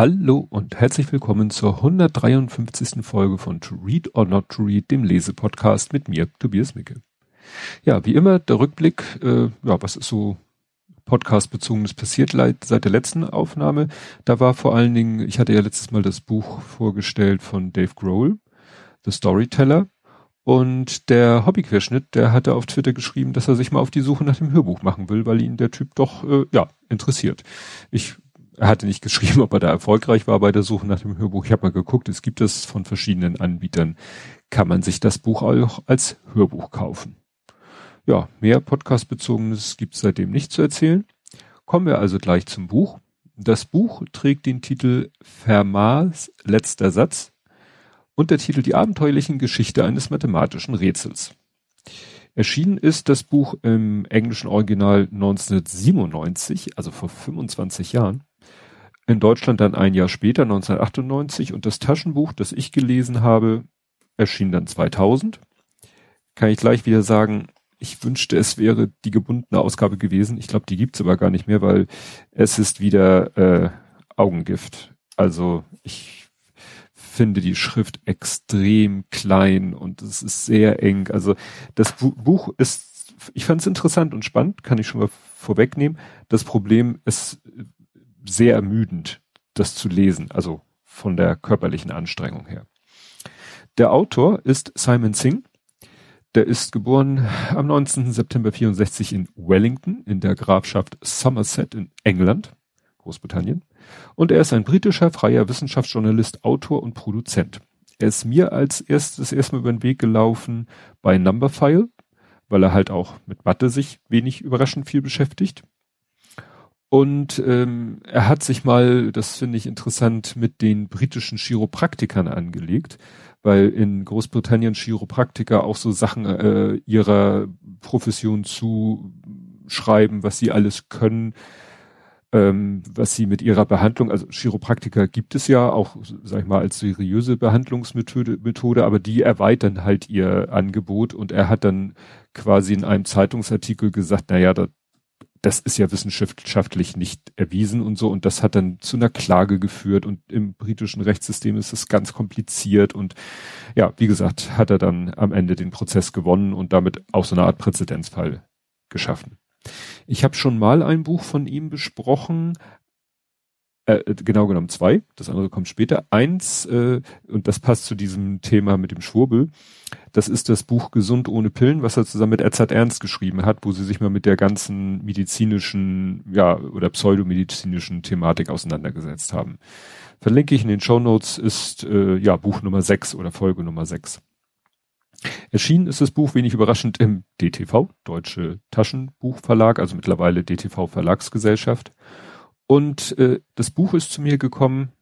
Hallo und herzlich willkommen zur 153. Folge von To Read or Not to Read, dem Lesepodcast mit mir, Tobias Micke. Ja, wie immer der Rückblick, äh, ja, was ist so Podcast-bezogenes passiert seit der letzten Aufnahme. Da war vor allen Dingen, ich hatte ja letztes Mal das Buch vorgestellt von Dave Grohl, The Storyteller. Und der Hobbyquerschnitt, der hatte auf Twitter geschrieben, dass er sich mal auf die Suche nach dem Hörbuch machen will, weil ihn der Typ doch, äh, ja, interessiert. Ich er hatte nicht geschrieben, ob er da erfolgreich war bei der Suche nach dem Hörbuch. Ich habe mal geguckt, es gibt es von verschiedenen Anbietern. Kann man sich das Buch auch als Hörbuch kaufen. Ja, mehr Podcast-bezogenes gibt es seitdem nicht zu erzählen. Kommen wir also gleich zum Buch. Das Buch trägt den Titel Fermats letzter Satz und der Titel Die abenteuerlichen Geschichte eines mathematischen Rätsels. Erschienen ist das Buch im englischen Original 1997, also vor 25 Jahren in Deutschland dann ein Jahr später, 1998, und das Taschenbuch, das ich gelesen habe, erschien dann 2000. Kann ich gleich wieder sagen, ich wünschte, es wäre die gebundene Ausgabe gewesen. Ich glaube, die gibt's aber gar nicht mehr, weil es ist wieder äh, Augengift. Also ich finde die Schrift extrem klein und es ist sehr eng. Also das Buch ist, ich fand es interessant und spannend, kann ich schon mal vorwegnehmen. Das Problem ist sehr ermüdend, das zu lesen, also von der körperlichen Anstrengung her. Der Autor ist Simon Singh. Der ist geboren am 19. September 64 in Wellington in der Grafschaft Somerset in England, Großbritannien. Und er ist ein britischer freier Wissenschaftsjournalist, Autor und Produzent. Er ist mir als erstes erstmal über den Weg gelaufen bei Numberphile, weil er halt auch mit Mathe sich wenig überraschend viel beschäftigt. Und ähm, er hat sich mal, das finde ich interessant, mit den britischen Chiropraktikern angelegt, weil in Großbritannien Chiropraktiker auch so Sachen äh, ihrer Profession zuschreiben, was sie alles können, ähm, was sie mit ihrer Behandlung, also Chiropraktiker gibt es ja auch, sag ich mal, als seriöse Behandlungsmethode, Methode, aber die erweitern halt ihr Angebot. Und er hat dann quasi in einem Zeitungsartikel gesagt, naja, da das ist ja wissenschaftlich nicht erwiesen und so. Und das hat dann zu einer Klage geführt. Und im britischen Rechtssystem ist es ganz kompliziert. Und ja, wie gesagt, hat er dann am Ende den Prozess gewonnen und damit auch so eine Art Präzedenzfall geschaffen. Ich habe schon mal ein Buch von ihm besprochen, äh, genau genommen zwei, das andere kommt später. Eins, äh, und das passt zu diesem Thema mit dem Schwurbel, das ist das Buch Gesund ohne Pillen, was er zusammen mit Edzard Ernst geschrieben hat, wo sie sich mal mit der ganzen medizinischen, ja, oder pseudomedizinischen Thematik auseinandergesetzt haben. Verlinke ich in den Show Notes, ist äh, ja Buch Nummer 6 oder Folge Nummer 6. Erschienen ist das Buch wenig überraschend im DTV, Deutsche Taschenbuchverlag, also mittlerweile DTV Verlagsgesellschaft. Und äh, das Buch ist zu mir gekommen,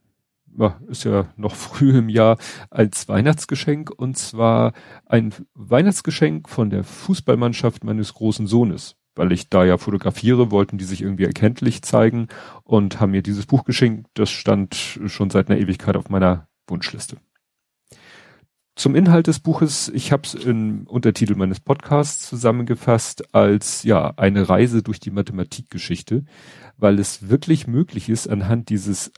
ist ja noch früh im Jahr, als Weihnachtsgeschenk und zwar ein Weihnachtsgeschenk von der Fußballmannschaft meines großen Sohnes. Weil ich da ja fotografiere, wollten die sich irgendwie erkenntlich zeigen und haben mir dieses Buch geschenkt. Das stand schon seit einer Ewigkeit auf meiner Wunschliste. Zum Inhalt des Buches, ich habe es im Untertitel meines Podcasts zusammengefasst als ja eine Reise durch die Mathematikgeschichte, weil es wirklich möglich ist, anhand dieses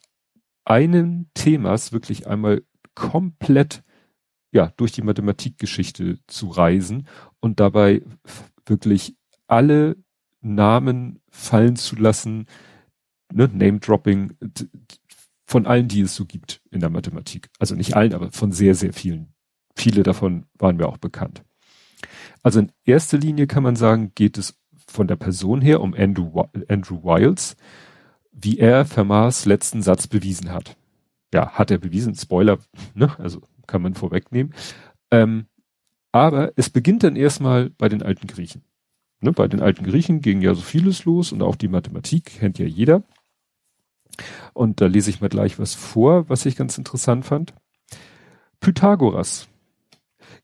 einen Themas wirklich einmal komplett ja durch die Mathematikgeschichte zu reisen und dabei wirklich alle Namen fallen zu lassen, ne, Name-Dropping von allen, die es so gibt in der Mathematik. Also nicht allen, aber von sehr, sehr vielen Viele davon waren mir auch bekannt. Also in erster Linie kann man sagen, geht es von der Person her um Andrew, Andrew Wiles, wie er Fermats letzten Satz bewiesen hat. Ja, hat er bewiesen, Spoiler, ne? also kann man vorwegnehmen. Ähm, aber es beginnt dann erstmal bei den alten Griechen. Ne? Bei den alten Griechen ging ja so vieles los und auch die Mathematik kennt ja jeder. Und da lese ich mal gleich was vor, was ich ganz interessant fand. Pythagoras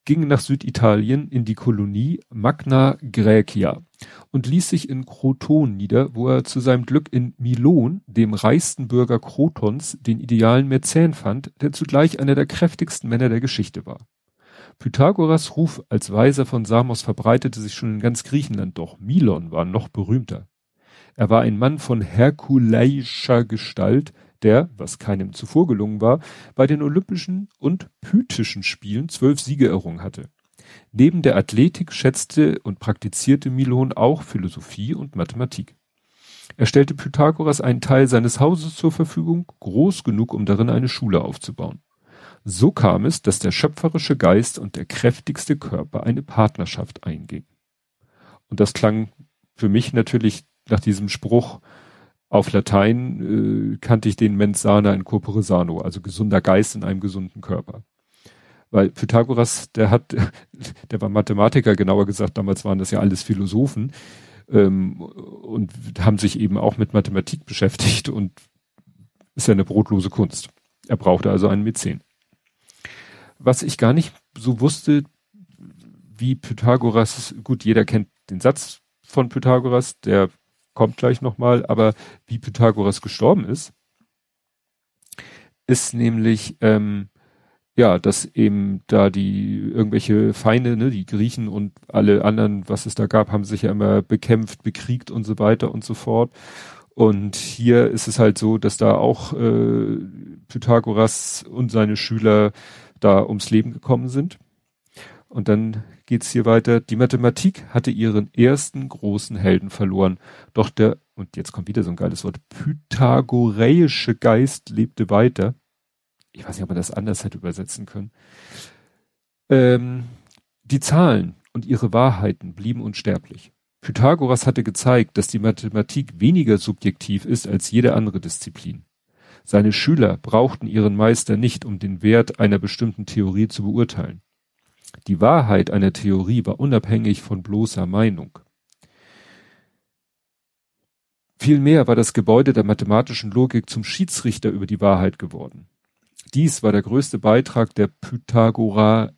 ging nach Süditalien in die Kolonie Magna Graecia und ließ sich in Kroton nieder, wo er zu seinem Glück in Milon, dem reichsten Bürger Krotons, den idealen Mäzen fand, der zugleich einer der kräftigsten Männer der Geschichte war. Pythagoras Ruf als Weiser von Samos verbreitete sich schon in ganz Griechenland, doch Milon war noch berühmter. Er war ein Mann von herkuleischer Gestalt, der, was keinem zuvor gelungen war, bei den Olympischen und Pythischen Spielen zwölf Siege errungen hatte. Neben der Athletik schätzte und praktizierte Milon auch Philosophie und Mathematik. Er stellte Pythagoras einen Teil seines Hauses zur Verfügung, groß genug, um darin eine Schule aufzubauen. So kam es, dass der schöpferische Geist und der kräftigste Körper eine Partnerschaft eingingen. Und das klang für mich natürlich nach diesem Spruch auf Latein äh, kannte ich den Mens sana in corpore sano, also gesunder Geist in einem gesunden Körper. Weil Pythagoras, der hat, der war Mathematiker, genauer gesagt, damals waren das ja alles Philosophen ähm, und haben sich eben auch mit Mathematik beschäftigt und ist ja eine brotlose Kunst. Er brauchte also einen Mäzen. Was ich gar nicht so wusste, wie Pythagoras, gut, jeder kennt den Satz von Pythagoras, der kommt gleich nochmal, aber wie Pythagoras gestorben ist, ist nämlich, ähm, ja, dass eben da die irgendwelche Feinde, ne, die Griechen und alle anderen, was es da gab, haben sich ja immer bekämpft, bekriegt und so weiter und so fort. Und hier ist es halt so, dass da auch äh, Pythagoras und seine Schüler da ums Leben gekommen sind. Und dann geht's hier weiter. Die Mathematik hatte ihren ersten großen Helden verloren. Doch der, und jetzt kommt wieder so ein geiles Wort, pythagoreische Geist lebte weiter. Ich weiß nicht, ob man das anders hätte übersetzen können. Ähm, die Zahlen und ihre Wahrheiten blieben unsterblich. Pythagoras hatte gezeigt, dass die Mathematik weniger subjektiv ist als jede andere Disziplin. Seine Schüler brauchten ihren Meister nicht, um den Wert einer bestimmten Theorie zu beurteilen. Die Wahrheit einer Theorie war unabhängig von bloßer Meinung. Vielmehr war das Gebäude der mathematischen Logik zum Schiedsrichter über die Wahrheit geworden. Dies war der größte Beitrag der Pythagora,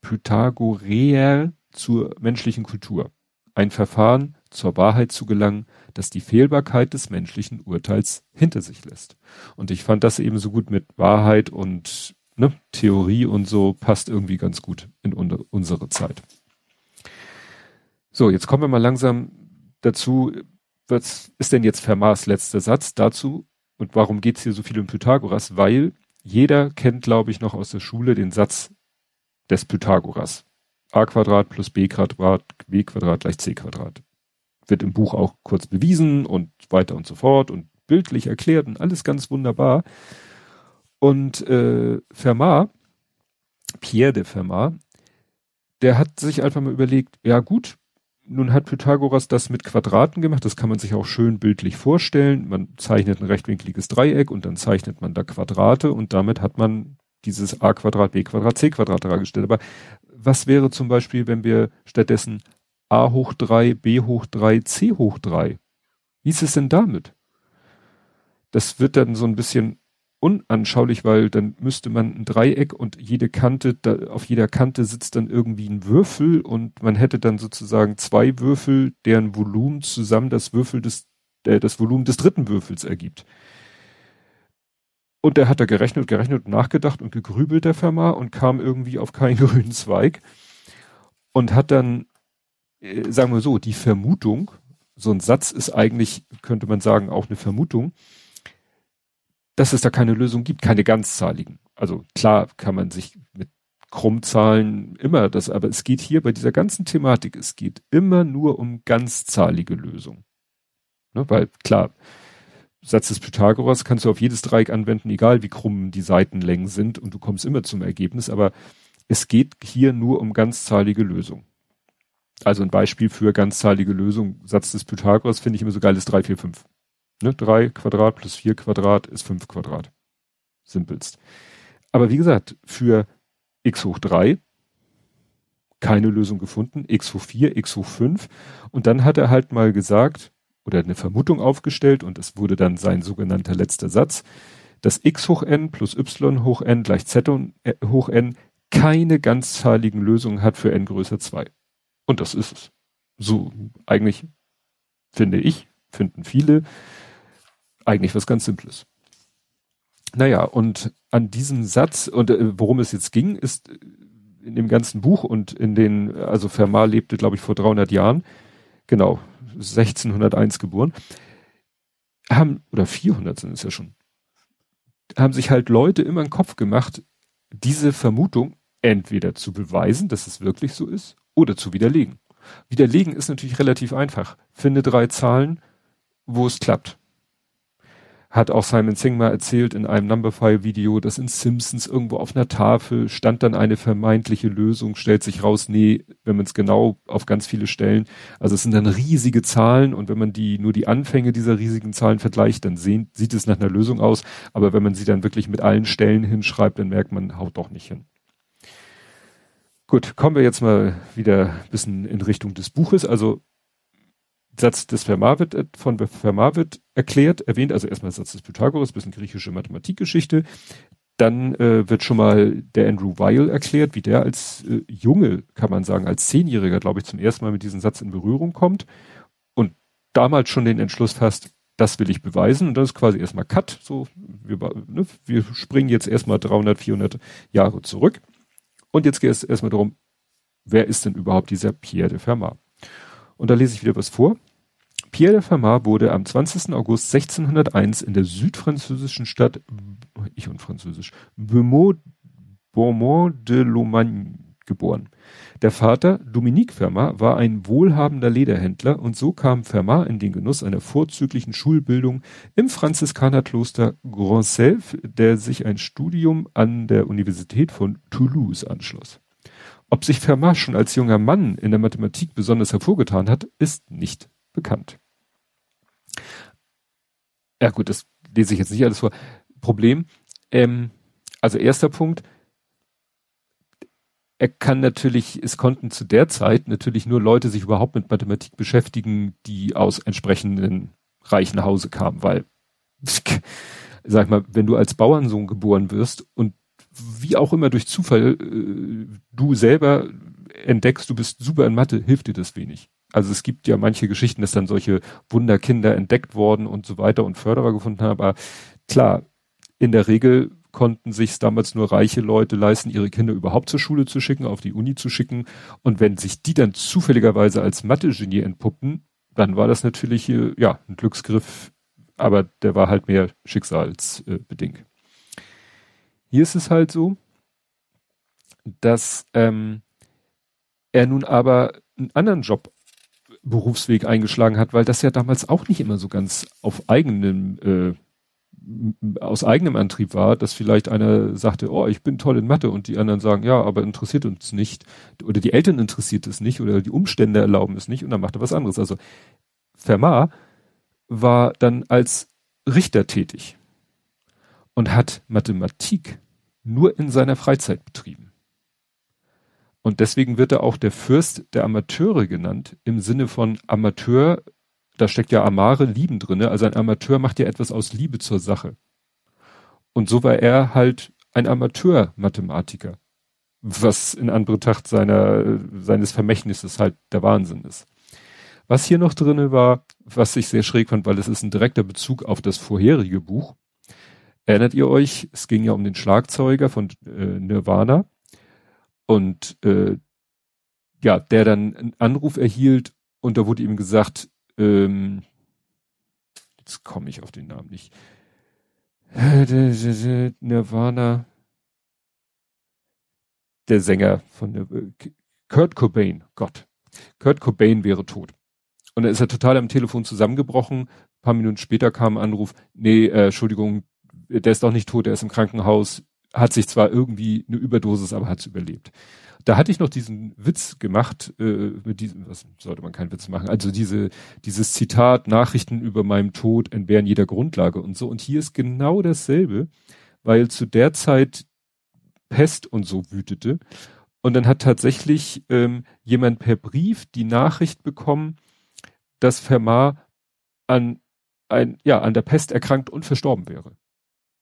Pythagoreer zur menschlichen Kultur. Ein Verfahren, zur Wahrheit zu gelangen, das die Fehlbarkeit des menschlichen Urteils hinter sich lässt. Und ich fand das eben so gut mit Wahrheit und ne, Theorie und so passt irgendwie ganz gut in unsere Zeit. So, jetzt kommen wir mal langsam dazu, was ist denn jetzt Fermats letzter Satz dazu und warum geht es hier so viel um Pythagoras? Weil jeder kennt, glaube ich, noch aus der Schule den Satz des Pythagoras. a Quadrat plus b Quadrat, b Quadrat gleich c Quadrat. Wird im Buch auch kurz bewiesen und weiter und so fort und bildlich erklärt und alles ganz wunderbar. Und äh, Fermat, Pierre de Fermat, der hat sich einfach mal überlegt, ja gut, nun hat Pythagoras das mit Quadraten gemacht, das kann man sich auch schön bildlich vorstellen. Man zeichnet ein rechtwinkliges Dreieck und dann zeichnet man da Quadrate und damit hat man dieses a Quadrat, b Quadrat, c Quadrat dargestellt. Aber was wäre zum Beispiel, wenn wir stattdessen a hoch drei, b hoch drei, c hoch drei? Wie ist es denn damit? Das wird dann so ein bisschen unanschaulich, weil dann müsste man ein Dreieck und jede Kante, da, auf jeder Kante sitzt dann irgendwie ein Würfel und man hätte dann sozusagen zwei Würfel, deren Volumen zusammen das Würfel des, äh, das Volumen des dritten Würfels ergibt. Und der hat da gerechnet, gerechnet und nachgedacht und gegrübelt, der Firma, und kam irgendwie auf keinen grünen Zweig und hat dann, äh, sagen wir so, die Vermutung, so ein Satz ist eigentlich, könnte man sagen, auch eine Vermutung, dass es da keine Lösung gibt, keine ganzzahligen. Also klar kann man sich mit Krummzahlen immer das, aber es geht hier bei dieser ganzen Thematik, es geht immer nur um ganzzahlige Lösungen. Ne, weil klar, Satz des Pythagoras kannst du auf jedes Dreieck anwenden, egal wie krumm die Seitenlängen sind und du kommst immer zum Ergebnis, aber es geht hier nur um ganzzahlige Lösungen. Also ein Beispiel für ganzzahlige Lösung, Satz des Pythagoras finde ich immer so geil ist 3, 4, 5. Ne, drei Quadrat plus vier Quadrat ist fünf Quadrat. Simpelst. Aber wie gesagt, für x hoch drei keine Lösung gefunden, x hoch vier, x hoch fünf und dann hat er halt mal gesagt oder eine Vermutung aufgestellt und es wurde dann sein sogenannter letzter Satz, dass x hoch n plus y hoch n gleich z äh, hoch n keine ganzzahligen Lösungen hat für n größer zwei. Und das ist es. So eigentlich finde ich, finden viele, eigentlich was ganz Simples. Naja, und an diesem Satz, und äh, worum es jetzt ging, ist in dem ganzen Buch und in den, also Fermat lebte, glaube ich, vor 300 Jahren, genau, 1601 geboren, haben, oder 400 sind es ja schon, haben sich halt Leute immer einen Kopf gemacht, diese Vermutung entweder zu beweisen, dass es wirklich so ist, oder zu widerlegen. Widerlegen ist natürlich relativ einfach. Finde drei Zahlen, wo es klappt hat auch Simon Singh mal erzählt in einem Numberphile-Video, dass in Simpsons irgendwo auf einer Tafel stand dann eine vermeintliche Lösung, stellt sich raus, nee, wenn man es genau auf ganz viele Stellen, also es sind dann riesige Zahlen und wenn man die nur die Anfänge dieser riesigen Zahlen vergleicht, dann sehen, sieht es nach einer Lösung aus, aber wenn man sie dann wirklich mit allen Stellen hinschreibt, dann merkt man, haut doch nicht hin. Gut, kommen wir jetzt mal wieder ein bisschen in Richtung des Buches. Also Satz des Fermat wird, äh, von Fermat erklärt, erwähnt, also erstmal Satz des Pythagoras, bisschen griechische Mathematikgeschichte. Dann äh, wird schon mal der Andrew Weil erklärt, wie der als äh, Junge, kann man sagen, als Zehnjähriger, glaube ich, zum ersten Mal mit diesem Satz in Berührung kommt und damals schon den Entschluss fasst, das will ich beweisen. Und das ist quasi erstmal Cut. So, wir, ne, wir springen jetzt erstmal 300, 400 Jahre zurück. Und jetzt geht es erstmal darum, wer ist denn überhaupt dieser Pierre de Fermat? Und da lese ich wieder was vor. Pierre de Fermat wurde am 20. August 1601 in der südfranzösischen Stadt, ich und Französisch, Beaumont, de Lomagne geboren. Der Vater, Dominique Fermat, war ein wohlhabender Lederhändler und so kam Fermat in den Genuss einer vorzüglichen Schulbildung im Franziskanerkloster Grand Self, der sich ein Studium an der Universität von Toulouse anschloss. Ob sich Fermat schon als junger Mann in der Mathematik besonders hervorgetan hat, ist nicht bekannt. Ja gut, das lese ich jetzt nicht alles vor. Problem, ähm, also erster Punkt, er kann natürlich, es konnten zu der Zeit natürlich nur Leute sich überhaupt mit Mathematik beschäftigen, die aus entsprechenden reichen Hause kamen, weil, sag mal, wenn du als Bauernsohn geboren wirst und wie auch immer durch Zufall äh, du selber entdeckst, du bist super in Mathe, hilft dir das wenig. Also es gibt ja manche Geschichten, dass dann solche Wunderkinder entdeckt worden und so weiter und Förderer gefunden haben. Aber klar, in der Regel konnten sich damals nur reiche Leute leisten, ihre Kinder überhaupt zur Schule zu schicken, auf die Uni zu schicken. Und wenn sich die dann zufälligerweise als Mathe-Genie entpuppen, dann war das natürlich äh, ja ein Glücksgriff, aber der war halt mehr schicksalsbedingt. Hier ist es halt so, dass ähm, er nun aber einen anderen Job Berufsweg eingeschlagen hat, weil das ja damals auch nicht immer so ganz auf eigenem, äh, aus eigenem Antrieb war, dass vielleicht einer sagte, oh, ich bin toll in Mathe und die anderen sagen, ja, aber interessiert uns nicht oder die Eltern interessiert es nicht oder die Umstände erlauben es nicht und dann macht er was anderes. Also Fermat war dann als Richter tätig und hat Mathematik nur in seiner Freizeit betrieben. Und deswegen wird er auch der Fürst der Amateure genannt, im Sinne von Amateur, da steckt ja Amare, Lieben drinne. Also ein Amateur macht ja etwas aus Liebe zur Sache. Und so war er halt ein Amateur-Mathematiker, was in Anbetracht seiner, seines Vermächtnisses halt der Wahnsinn ist. Was hier noch drinne war, was ich sehr schräg fand, weil es ist ein direkter Bezug auf das vorherige Buch. Erinnert ihr euch, es ging ja um den Schlagzeuger von äh, Nirvana und äh, ja, der dann einen Anruf erhielt und da wurde ihm gesagt, ähm, jetzt komme ich auf den Namen nicht. Nirvana, der Sänger von der, Kurt Cobain, Gott. Kurt Cobain wäre tot. Und dann ist er total am Telefon zusammengebrochen. Ein paar Minuten später kam ein Anruf, nee, äh, Entschuldigung, der ist doch nicht tot, der ist im Krankenhaus, hat sich zwar irgendwie eine Überdosis, aber hat es überlebt. Da hatte ich noch diesen Witz gemacht, äh, mit diesem, was sollte man keinen Witz machen, also diese, dieses Zitat, Nachrichten über meinem Tod entbehren jeder Grundlage und so. Und hier ist genau dasselbe, weil zu der Zeit Pest und so wütete. Und dann hat tatsächlich ähm, jemand per Brief die Nachricht bekommen, dass Fermat an ein, ja, an der Pest erkrankt und verstorben wäre.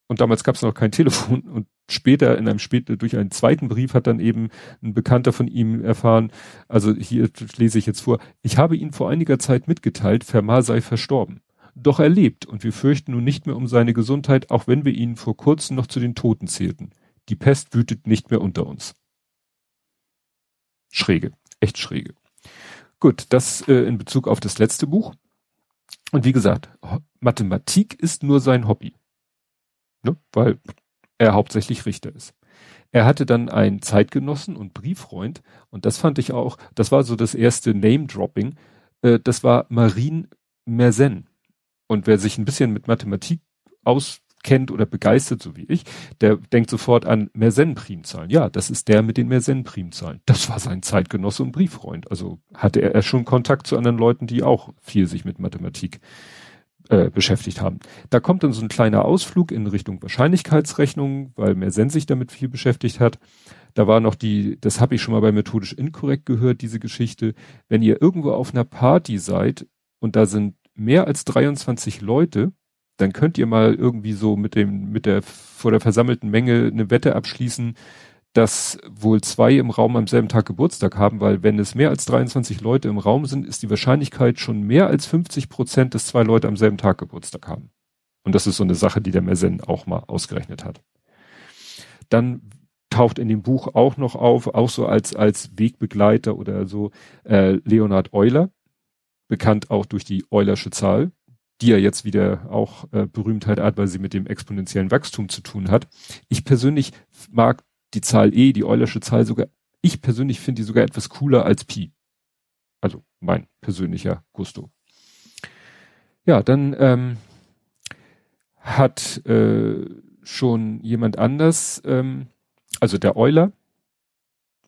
Und damals gab es noch kein Telefon und später in einem später durch einen zweiten Brief hat dann eben ein Bekannter von ihm erfahren, also hier lese ich jetzt vor, ich habe ihn vor einiger Zeit mitgeteilt, Fermat sei verstorben. Doch er lebt und wir fürchten nun nicht mehr um seine Gesundheit, auch wenn wir ihn vor kurzem noch zu den Toten zählten. Die Pest wütet nicht mehr unter uns. Schräge, echt schräge. Gut, das äh, in Bezug auf das letzte Buch. Und wie gesagt, Mathematik ist nur sein Hobby. Ne? Weil er hauptsächlich Richter ist. Er hatte dann einen Zeitgenossen und Brieffreund und das fand ich auch, das war so das erste Name-Dropping, äh, das war Marine Mersenne. Und wer sich ein bisschen mit Mathematik auskennt oder begeistert, so wie ich, der denkt sofort an Mersenne-Primzahlen. Ja, das ist der mit den Mersenne-Primzahlen. Das war sein Zeitgenosse und Brieffreund. Also hatte er schon Kontakt zu anderen Leuten, die auch viel sich mit Mathematik äh, beschäftigt haben. Da kommt dann so ein kleiner Ausflug in Richtung Wahrscheinlichkeitsrechnung, weil Mersenne sich damit viel beschäftigt hat. Da war noch die, das habe ich schon mal bei methodisch inkorrekt gehört, diese Geschichte. Wenn ihr irgendwo auf einer Party seid und da sind mehr als 23 Leute, dann könnt ihr mal irgendwie so mit dem, mit der, vor der versammelten Menge eine Wette abschließen, dass wohl zwei im Raum am selben Tag Geburtstag haben, weil wenn es mehr als 23 Leute im Raum sind, ist die Wahrscheinlichkeit schon mehr als 50 Prozent, dass zwei Leute am selben Tag Geburtstag haben. Und das ist so eine Sache, die der Mersenne auch mal ausgerechnet hat. Dann taucht in dem Buch auch noch auf, auch so als, als Wegbegleiter oder so, äh, Leonhard Euler, bekannt auch durch die Eulersche Zahl, die ja jetzt wieder auch äh, Berühmtheit hat, weil sie mit dem exponentiellen Wachstum zu tun hat. Ich persönlich mag die Zahl E, die Eulersche Zahl sogar, ich persönlich finde die sogar etwas cooler als Pi. Also mein persönlicher Gusto. Ja, dann ähm, hat äh, schon jemand anders, ähm, also der Euler,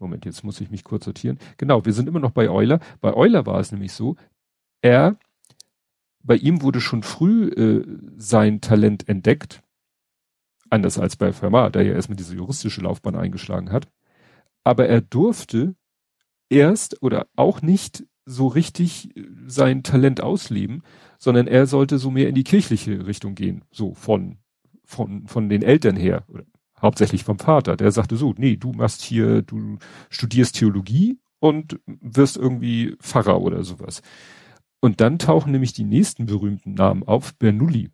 Moment, jetzt muss ich mich kurz sortieren. Genau, wir sind immer noch bei Euler. Bei Euler war es nämlich so, er, bei ihm wurde schon früh äh, sein Talent entdeckt. Anders als bei Fermat, der ja erstmal diese juristische Laufbahn eingeschlagen hat. Aber er durfte erst oder auch nicht so richtig äh, sein Talent ausleben, sondern er sollte so mehr in die kirchliche Richtung gehen, so von, von, von den Eltern her, oder hauptsächlich vom Vater. Der sagte so, nee, du machst hier, du studierst Theologie und wirst irgendwie Pfarrer oder sowas. Und dann tauchen nämlich die nächsten berühmten Namen auf, Bernoulli.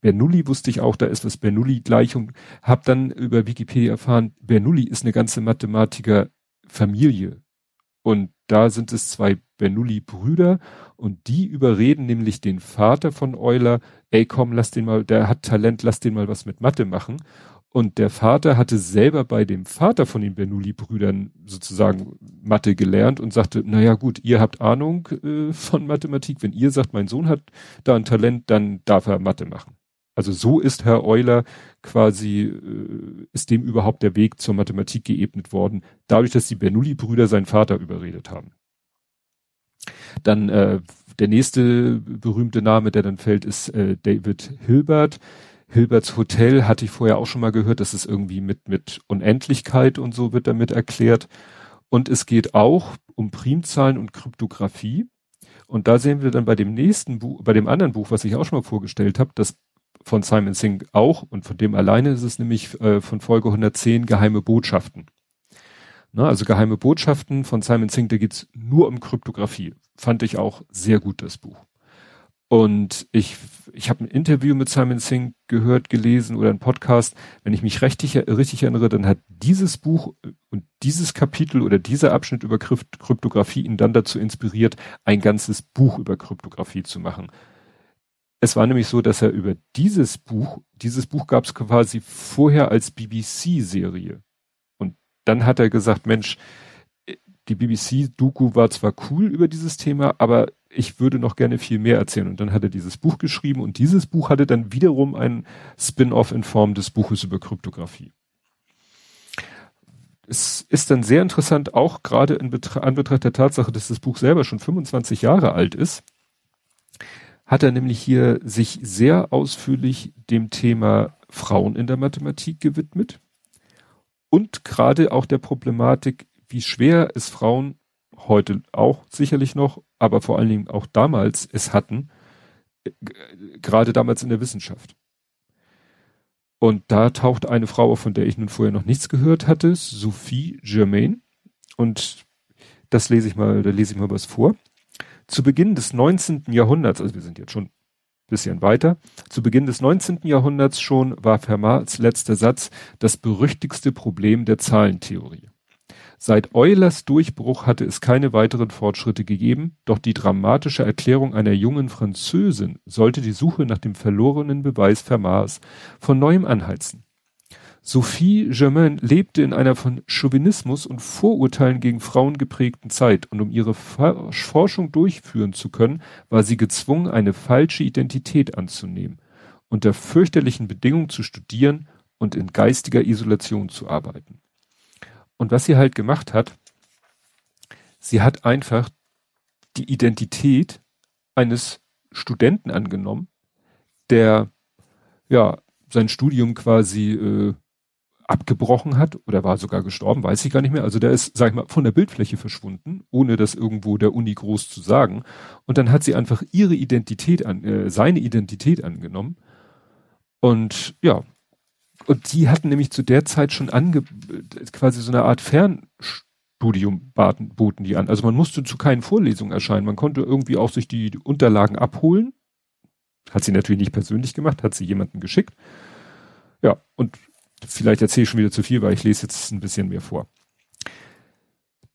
Bernoulli wusste ich auch, da ist das Bernoulli-Gleichung. Hab dann über Wikipedia erfahren, Bernoulli ist eine ganze Mathematiker-Familie. Und da sind es zwei Bernoulli-Brüder und die überreden nämlich den Vater von Euler, ey komm, lass den mal, der hat Talent, lass den mal was mit Mathe machen. Und der Vater hatte selber bei dem Vater von den Bernoulli-Brüdern sozusagen Mathe gelernt und sagte, naja gut, ihr habt Ahnung äh, von Mathematik. Wenn ihr sagt, mein Sohn hat da ein Talent, dann darf er Mathe machen. Also so ist Herr Euler quasi, äh, ist dem überhaupt der Weg zur Mathematik geebnet worden, dadurch, dass die Bernoulli-Brüder seinen Vater überredet haben. Dann äh, der nächste berühmte Name, der dann fällt, ist äh, David Hilbert. Hilberts Hotel hatte ich vorher auch schon mal gehört, dass es irgendwie mit, mit Unendlichkeit und so wird damit erklärt. Und es geht auch um Primzahlen und Kryptographie. Und da sehen wir dann bei dem nächsten Buch, bei dem anderen Buch, was ich auch schon mal vorgestellt habe, das von Simon Singh auch und von dem alleine ist es nämlich äh, von Folge 110 geheime Botschaften. Na, also geheime Botschaften von Simon Singh, da geht's nur um Kryptographie. Fand ich auch sehr gut, das Buch. Und ich, ich habe ein Interview mit Simon Singh gehört, gelesen oder ein Podcast. Wenn ich mich richtig, richtig erinnere, dann hat dieses Buch und dieses Kapitel oder dieser Abschnitt über Kryptographie ihn dann dazu inspiriert, ein ganzes Buch über Kryptographie zu machen. Es war nämlich so, dass er über dieses Buch, dieses Buch gab es quasi vorher als BBC-Serie. Und dann hat er gesagt, Mensch, die BBC-Doku war zwar cool über dieses Thema, aber ich würde noch gerne viel mehr erzählen. Und dann hat er dieses Buch geschrieben und dieses Buch hatte dann wiederum ein Spin-off in Form des Buches über Kryptographie. Es ist dann sehr interessant, auch gerade in Anbetracht der Tatsache, dass das Buch selber schon 25 Jahre alt ist, hat er nämlich hier sich sehr ausführlich dem Thema Frauen in der Mathematik gewidmet und gerade auch der Problematik, wie schwer es Frauen heute auch sicherlich noch, aber vor allen Dingen auch damals es hatten, äh, gerade damals in der Wissenschaft. Und da taucht eine Frau, von der ich nun vorher noch nichts gehört hatte, Sophie Germain. Und das lese ich mal, da lese ich mal was vor. Zu Beginn des 19. Jahrhunderts, also wir sind jetzt schon ein bisschen weiter, zu Beginn des 19. Jahrhunderts schon war Fermats letzter Satz das berüchtigste Problem der Zahlentheorie. Seit Eulers Durchbruch hatte es keine weiteren Fortschritte gegeben, doch die dramatische Erklärung einer jungen Französin sollte die Suche nach dem verlorenen Beweis Fermats von neuem anheizen. Sophie Germain lebte in einer von Chauvinismus und Vorurteilen gegen Frauen geprägten Zeit und um ihre Forschung durchführen zu können, war sie gezwungen, eine falsche Identität anzunehmen, unter fürchterlichen Bedingungen zu studieren und in geistiger Isolation zu arbeiten. Und was sie halt gemacht hat, sie hat einfach die Identität eines Studenten angenommen, der ja sein Studium quasi äh, abgebrochen hat oder war sogar gestorben, weiß ich gar nicht mehr. Also der ist, sag ich mal, von der Bildfläche verschwunden, ohne das irgendwo der Uni groß zu sagen. Und dann hat sie einfach ihre Identität an, äh, seine Identität angenommen. Und ja, und die hatten nämlich zu der Zeit schon ange quasi so eine Art Fernstudium boten die an. Also man musste zu keinen Vorlesungen erscheinen. Man konnte irgendwie auch sich die Unterlagen abholen. Hat sie natürlich nicht persönlich gemacht, hat sie jemanden geschickt. Ja, und vielleicht erzähle ich schon wieder zu viel, weil ich lese jetzt ein bisschen mehr vor.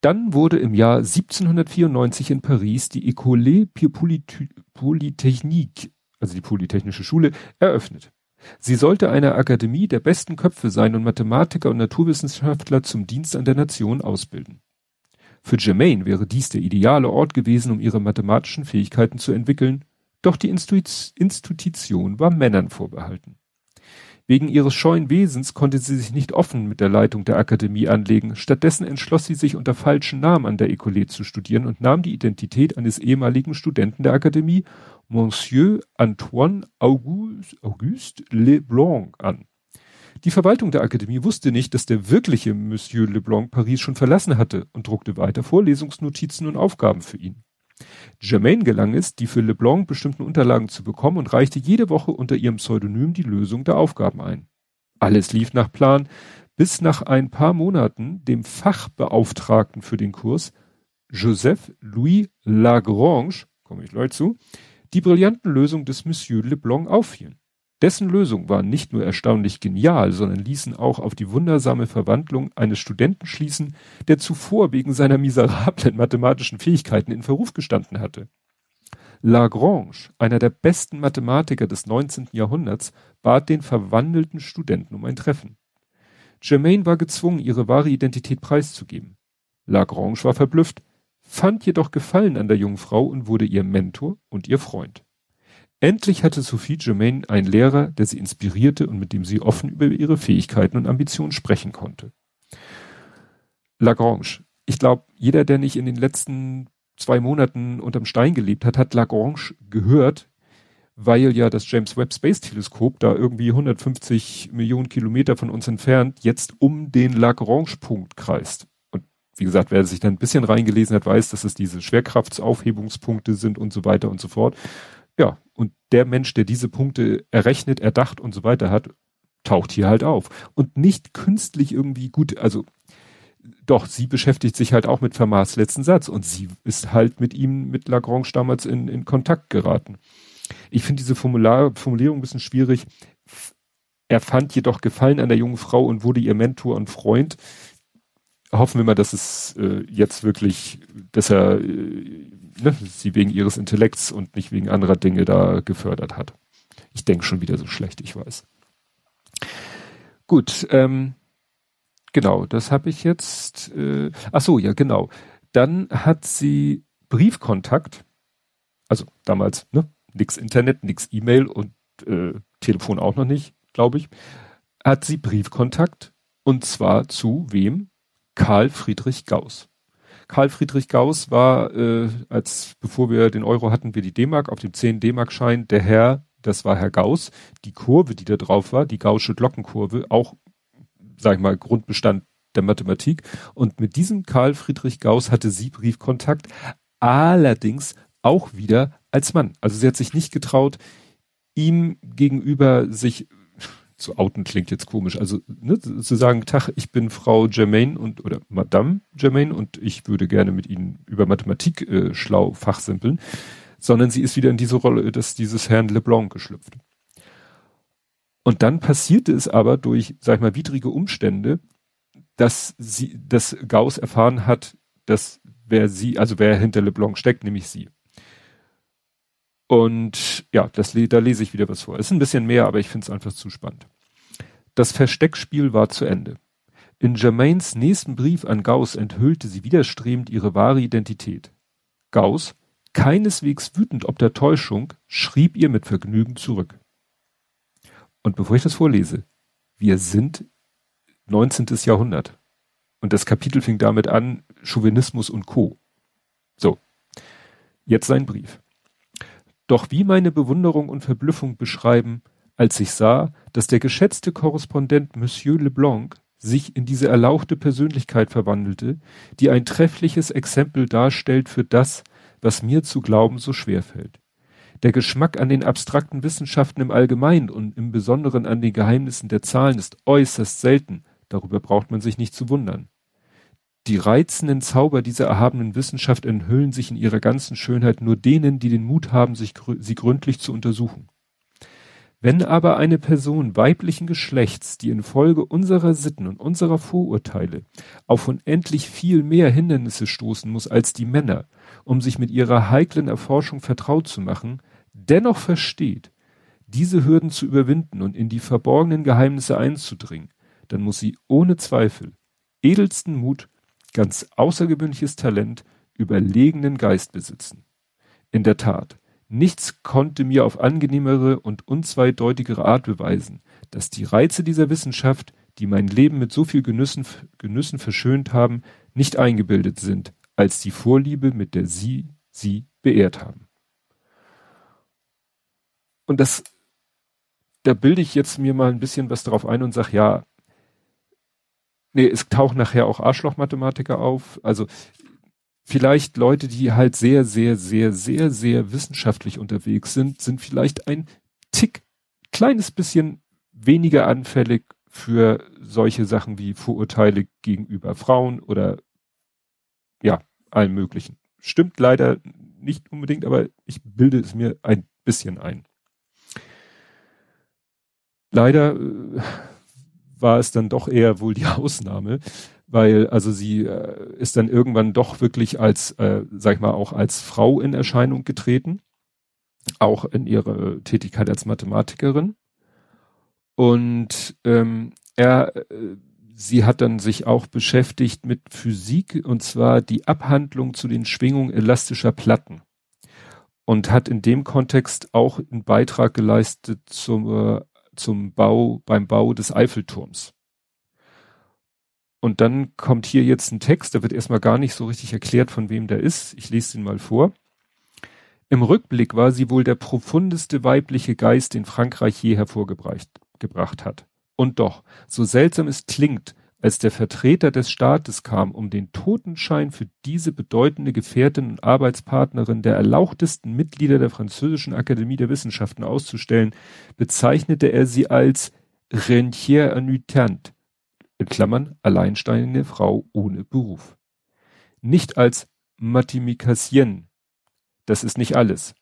Dann wurde im Jahr 1794 in Paris die École Polytechnique, also die Polytechnische Schule, eröffnet. Sie sollte eine Akademie der besten Köpfe sein und Mathematiker und Naturwissenschaftler zum Dienst an der Nation ausbilden. Für Germain wäre dies der ideale Ort gewesen, um ihre mathematischen Fähigkeiten zu entwickeln, doch die Institution war Männern vorbehalten. Wegen ihres scheuen Wesens konnte sie sich nicht offen mit der Leitung der Akademie anlegen. Stattdessen entschloss sie sich unter falschen Namen an der École zu studieren und nahm die Identität eines ehemaligen Studenten der Akademie Monsieur Antoine Auguste, Auguste Leblanc an. Die Verwaltung der Akademie wusste nicht, dass der wirkliche Monsieur Leblanc Paris schon verlassen hatte und druckte weiter Vorlesungsnotizen und Aufgaben für ihn. Germaine gelang es, die für Leblanc bestimmten Unterlagen zu bekommen und reichte jede Woche unter ihrem Pseudonym die Lösung der Aufgaben ein. Alles lief nach Plan, bis nach ein paar Monaten dem Fachbeauftragten für den Kurs, Joseph Louis Lagrange, komme ich gleich zu, die brillanten Lösungen des Monsieur Leblanc auffielen. Dessen Lösungen waren nicht nur erstaunlich genial, sondern ließen auch auf die wundersame Verwandlung eines Studenten schließen, der zuvor wegen seiner miserablen mathematischen Fähigkeiten in Verruf gestanden hatte. Lagrange, einer der besten Mathematiker des 19. Jahrhunderts, bat den verwandelten Studenten um ein Treffen. Germaine war gezwungen, ihre wahre Identität preiszugeben. Lagrange war verblüfft fand jedoch Gefallen an der jungen Frau und wurde ihr Mentor und ihr Freund. Endlich hatte Sophie Germain einen Lehrer, der sie inspirierte und mit dem sie offen über ihre Fähigkeiten und Ambitionen sprechen konnte. Lagrange. Ich glaube, jeder, der nicht in den letzten zwei Monaten unterm Stein gelebt hat, hat Lagrange gehört, weil ja das James Webb Space Teleskop da irgendwie 150 Millionen Kilometer von uns entfernt jetzt um den Lagrange-Punkt kreist wie gesagt, wer sich dann ein bisschen reingelesen hat, weiß, dass es diese Schwerkraftsaufhebungspunkte sind und so weiter und so fort. Ja, und der Mensch, der diese Punkte errechnet, erdacht und so weiter hat, taucht hier halt auf. Und nicht künstlich irgendwie gut, also doch, sie beschäftigt sich halt auch mit Fermats letzten Satz und sie ist halt mit ihm, mit Lagrange damals in, in Kontakt geraten. Ich finde diese Formular, Formulierung ein bisschen schwierig. Er fand jedoch Gefallen an der jungen Frau und wurde ihr Mentor und Freund hoffen wir mal, dass es äh, jetzt wirklich, dass er äh, ne, sie wegen ihres Intellekts und nicht wegen anderer Dinge da gefördert hat. Ich denke schon wieder so schlecht, ich weiß. Gut, ähm, genau, das habe ich jetzt. Äh, ach so, ja, genau. Dann hat sie Briefkontakt, also damals, ne, nix Internet, nix E-Mail und äh, Telefon auch noch nicht, glaube ich, hat sie Briefkontakt und zwar zu wem? Karl Friedrich Gauss. Karl Friedrich Gauss war, äh, als bevor wir den Euro hatten, wir die D-Mark auf dem 10 D-Mark-Schein, der Herr, das war Herr Gauss, die Kurve, die da drauf war, die Gaußsche Glockenkurve, auch, sag ich mal, Grundbestand der Mathematik. Und mit diesem Karl Friedrich Gauss hatte sie Briefkontakt, allerdings auch wieder als Mann. Also sie hat sich nicht getraut, ihm gegenüber sich zu outen klingt jetzt komisch. Also ne, zu sagen, Tag, ich bin Frau Germain und oder Madame Germain und ich würde gerne mit Ihnen über Mathematik äh, schlau fachsimpeln, sondern sie ist wieder in diese Rolle des dieses Herrn Leblanc geschlüpft. Und dann passierte es aber durch, sag ich mal, widrige Umstände, dass sie, dass Gauss erfahren hat, dass wer sie, also wer hinter LeBlanc steckt, nämlich sie. Und ja, das, da lese ich wieder was vor. Ist ein bisschen mehr, aber ich finde es einfach zu spannend. Das Versteckspiel war zu Ende. In Germains nächsten Brief an Gauss enthüllte sie widerstrebend ihre wahre Identität. Gauss, keineswegs wütend ob der Täuschung, schrieb ihr mit Vergnügen zurück. Und bevor ich das vorlese, wir sind 19. Jahrhundert. Und das Kapitel fing damit an, Chauvinismus und Co. So. Jetzt sein Brief. Doch wie meine Bewunderung und Verblüffung beschreiben, als ich sah, dass der geschätzte Korrespondent Monsieur Leblanc sich in diese erlauchte Persönlichkeit verwandelte, die ein treffliches Exempel darstellt für das, was mir zu glauben so schwer fällt. Der Geschmack an den abstrakten Wissenschaften im Allgemeinen und im Besonderen an den Geheimnissen der Zahlen ist äußerst selten, darüber braucht man sich nicht zu wundern. Die reizenden Zauber dieser erhabenen Wissenschaft enthüllen sich in ihrer ganzen Schönheit nur denen, die den Mut haben, sich sie gründlich zu untersuchen. Wenn aber eine Person weiblichen Geschlechts, die infolge unserer Sitten und unserer Vorurteile auf unendlich viel mehr Hindernisse stoßen muss als die Männer, um sich mit ihrer heiklen Erforschung vertraut zu machen, dennoch versteht, diese Hürden zu überwinden und in die verborgenen Geheimnisse einzudringen, dann muss sie ohne Zweifel edelsten Mut ganz außergewöhnliches Talent, überlegenen Geist besitzen. In der Tat, nichts konnte mir auf angenehmere und unzweideutigere Art beweisen, dass die Reize dieser Wissenschaft, die mein Leben mit so viel Genüssen, Genüssen verschönt haben, nicht eingebildet sind, als die Vorliebe, mit der sie sie beehrt haben. Und das, da bilde ich jetzt mir mal ein bisschen was darauf ein und sage, ja, nee, es tauchen nachher auch Arschloch-Mathematiker auf. Also vielleicht Leute, die halt sehr, sehr, sehr, sehr, sehr wissenschaftlich unterwegs sind, sind vielleicht ein Tick, kleines bisschen weniger anfällig für solche Sachen wie Vorurteile gegenüber Frauen oder ja, allem möglichen. Stimmt leider nicht unbedingt, aber ich bilde es mir ein bisschen ein. Leider äh, war es dann doch eher wohl die Ausnahme, weil also sie äh, ist dann irgendwann doch wirklich als, äh, sag ich mal, auch als Frau in Erscheinung getreten, auch in ihrer Tätigkeit als Mathematikerin. Und ähm, er, äh, sie hat dann sich auch beschäftigt mit Physik und zwar die Abhandlung zu den Schwingungen elastischer Platten und hat in dem Kontext auch einen Beitrag geleistet zum zum Bau, beim Bau des Eiffelturms. Und dann kommt hier jetzt ein Text, da wird erstmal gar nicht so richtig erklärt, von wem der ist. Ich lese ihn mal vor. Im Rückblick war sie wohl der profundeste weibliche Geist, den Frankreich je hervorgebracht gebracht hat. Und doch, so seltsam es klingt, als der Vertreter des Staates kam, um den Totenschein für diese bedeutende Gefährtin und Arbeitspartnerin der erlauchtesten Mitglieder der Französischen Akademie der Wissenschaften auszustellen, bezeichnete er sie als Rentière annuitant, in Klammern alleinstehende Frau ohne Beruf. Nicht als Mathemikassienne. Das ist nicht alles.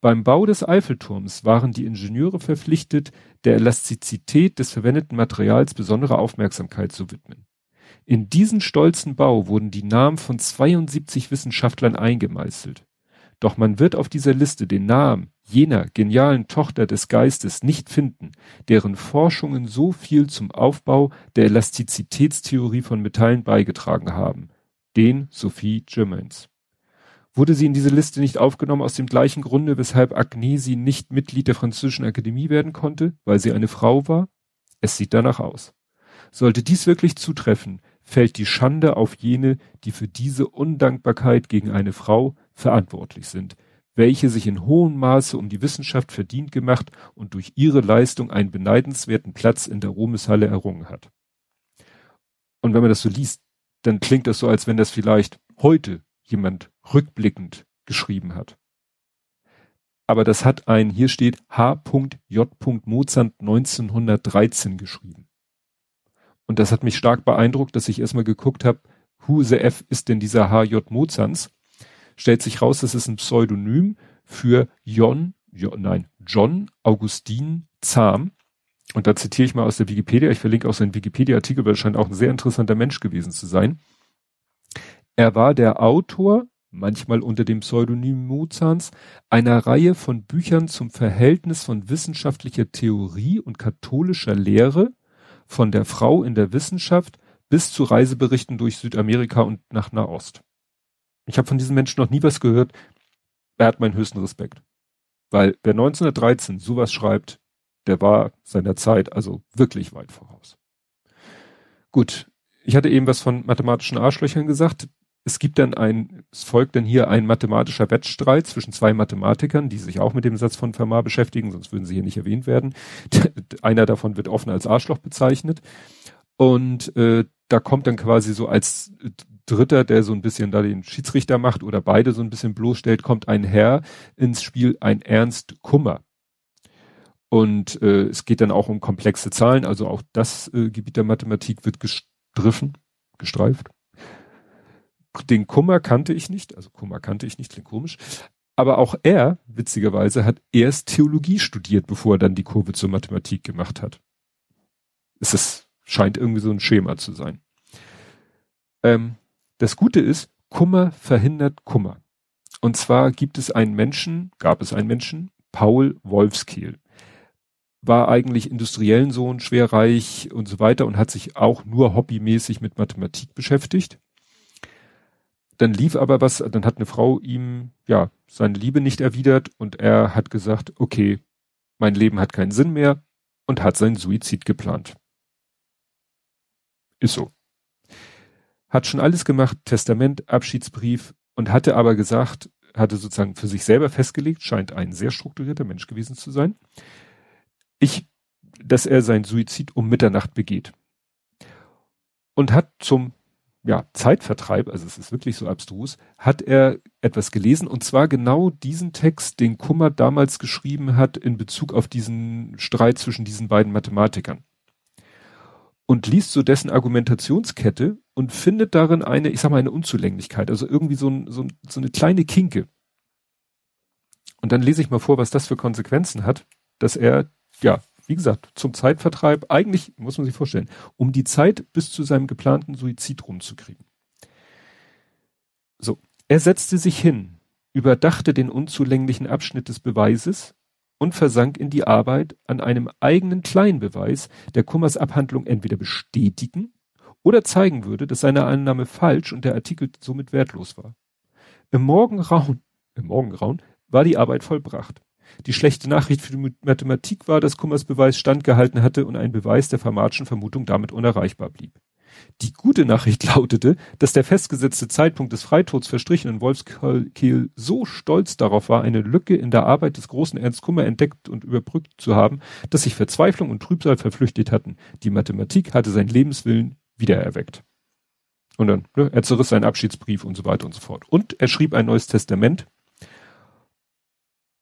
Beim Bau des Eiffelturms waren die Ingenieure verpflichtet, der Elastizität des verwendeten Materials besondere Aufmerksamkeit zu widmen. In diesen stolzen Bau wurden die Namen von 72 Wissenschaftlern eingemeißelt. Doch man wird auf dieser Liste den Namen jener genialen Tochter des Geistes nicht finden, deren Forschungen so viel zum Aufbau der Elastizitätstheorie von Metallen beigetragen haben, den Sophie Germains. Wurde sie in diese Liste nicht aufgenommen aus dem gleichen Grunde, weshalb Agnesi nicht Mitglied der Französischen Akademie werden konnte, weil sie eine Frau war? Es sieht danach aus. Sollte dies wirklich zutreffen, fällt die Schande auf jene, die für diese Undankbarkeit gegen eine Frau verantwortlich sind, welche sich in hohem Maße um die Wissenschaft verdient gemacht und durch ihre Leistung einen beneidenswerten Platz in der Ruhmeshalle errungen hat. Und wenn man das so liest, dann klingt das so, als wenn das vielleicht heute jemand rückblickend geschrieben hat. Aber das hat ein, hier steht H.J. Mozart 1913 geschrieben. Und das hat mich stark beeindruckt, dass ich erstmal geguckt habe, who the F ist denn dieser H.J. Mozans? Stellt sich raus, das ist ein Pseudonym für John nein, John Augustin Zahm. und da zitiere ich mal aus der Wikipedia, ich verlinke auch seinen Wikipedia-Artikel, weil er scheint auch ein sehr interessanter Mensch gewesen zu sein. Er war der Autor, manchmal unter dem Pseudonym Mozans, einer Reihe von Büchern zum Verhältnis von wissenschaftlicher Theorie und katholischer Lehre, von der Frau in der Wissenschaft bis zu Reiseberichten durch Südamerika und nach Nahost. Ich habe von diesem Menschen noch nie was gehört. Er hat meinen höchsten Respekt. Weil wer 1913 sowas schreibt, der war seiner Zeit also wirklich weit voraus. Gut, ich hatte eben was von mathematischen Arschlöchern gesagt. Es gibt dann ein, es folgt dann hier ein mathematischer Wettstreit zwischen zwei Mathematikern, die sich auch mit dem Satz von Fermat beschäftigen, sonst würden sie hier nicht erwähnt werden. Einer davon wird offen als Arschloch bezeichnet. Und äh, da kommt dann quasi so als Dritter, der so ein bisschen da den Schiedsrichter macht oder beide so ein bisschen bloßstellt, kommt ein Herr ins Spiel, ein Ernst Kummer. Und äh, es geht dann auch um komplexe Zahlen, also auch das äh, Gebiet der Mathematik wird gestriffen, gestreift. Den Kummer kannte ich nicht, also Kummer kannte ich nicht, klingt komisch. Aber auch er, witzigerweise, hat erst Theologie studiert, bevor er dann die Kurve zur Mathematik gemacht hat. Es ist, scheint irgendwie so ein Schema zu sein. Ähm, das Gute ist, Kummer verhindert Kummer. Und zwar gibt es einen Menschen, gab es einen Menschen, Paul Wolfskehl. War eigentlich industriellen Sohn, schwerreich und so weiter und hat sich auch nur hobbymäßig mit Mathematik beschäftigt. Dann lief aber was, dann hat eine Frau ihm, ja, seine Liebe nicht erwidert und er hat gesagt, okay, mein Leben hat keinen Sinn mehr und hat seinen Suizid geplant. Ist so hat schon alles gemacht, Testament, Abschiedsbrief und hatte aber gesagt, hatte sozusagen für sich selber festgelegt, scheint ein sehr strukturierter Mensch gewesen zu sein, ich, dass er sein Suizid um Mitternacht begeht. Und hat zum ja, Zeitvertreib, also es ist wirklich so abstrus, hat er etwas gelesen und zwar genau diesen Text, den Kummer damals geschrieben hat in Bezug auf diesen Streit zwischen diesen beiden Mathematikern und liest so dessen Argumentationskette und findet darin eine, ich sag mal, eine Unzulänglichkeit, also irgendwie so, ein, so, so eine kleine Kinke. Und dann lese ich mal vor, was das für Konsequenzen hat, dass er, ja, wie gesagt, zum Zeitvertreib, eigentlich, muss man sich vorstellen, um die Zeit bis zu seinem geplanten Suizid rumzukriegen. So, er setzte sich hin, überdachte den unzulänglichen Abschnitt des Beweises, und versank in die Arbeit an einem eigenen Kleinbeweis, der Kummers Abhandlung entweder bestätigen oder zeigen würde, dass seine Annahme falsch und der Artikel somit wertlos war. Im Morgenraum, im Morgengrauen war die Arbeit vollbracht. Die schlechte Nachricht für die Mathematik war, dass Kummers Beweis standgehalten hatte und ein Beweis der Fermatschen Vermutung damit unerreichbar blieb. Die gute Nachricht lautete, dass der festgesetzte Zeitpunkt des Freitods verstrichen und Wolfskehl so stolz darauf war, eine Lücke in der Arbeit des großen Ernst Kummer entdeckt und überbrückt zu haben, dass sich Verzweiflung und Trübsal verflüchtigt hatten. Die Mathematik hatte seinen Lebenswillen wiedererweckt. Und dann, ne, er zerriss seinen Abschiedsbrief und so weiter und so fort. Und er schrieb ein neues Testament.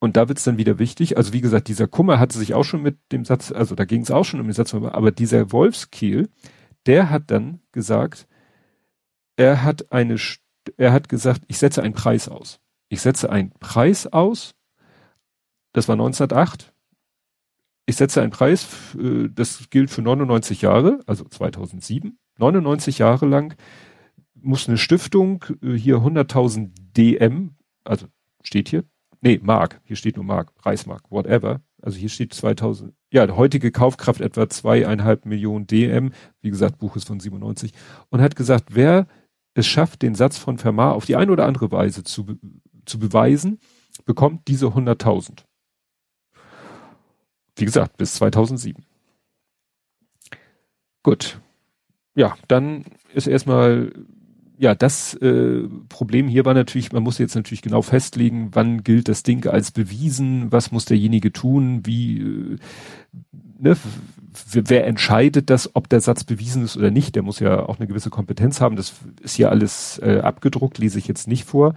Und da wird's dann wieder wichtig. Also wie gesagt, dieser Kummer hatte sich auch schon mit dem Satz, also da ging es auch schon um den Satz, aber dieser Wolfskehl, der hat dann gesagt, er hat eine, er hat gesagt, ich setze einen Preis aus. Ich setze einen Preis aus. Das war 1908. Ich setze einen Preis, äh, das gilt für 99 Jahre, also 2007. 99 Jahre lang muss eine Stiftung äh, hier 100.000 DM, also steht hier, nee, Mark, hier steht nur Mark, Reichsmark, whatever, also hier steht 2000, ja, heutige Kaufkraft etwa zweieinhalb Millionen DM, wie gesagt, Buch ist von 97, und hat gesagt, wer es schafft, den Satz von Fermat auf die eine oder andere Weise zu, zu beweisen, bekommt diese 100.000. Wie gesagt, bis 2007. Gut. Ja, dann ist erstmal ja, das äh, Problem hier war natürlich, man muss jetzt natürlich genau festlegen, wann gilt das Ding als bewiesen, was muss derjenige tun, wie, äh, ne, wer entscheidet das, ob der Satz bewiesen ist oder nicht, der muss ja auch eine gewisse Kompetenz haben, das ist hier alles äh, abgedruckt, lese ich jetzt nicht vor.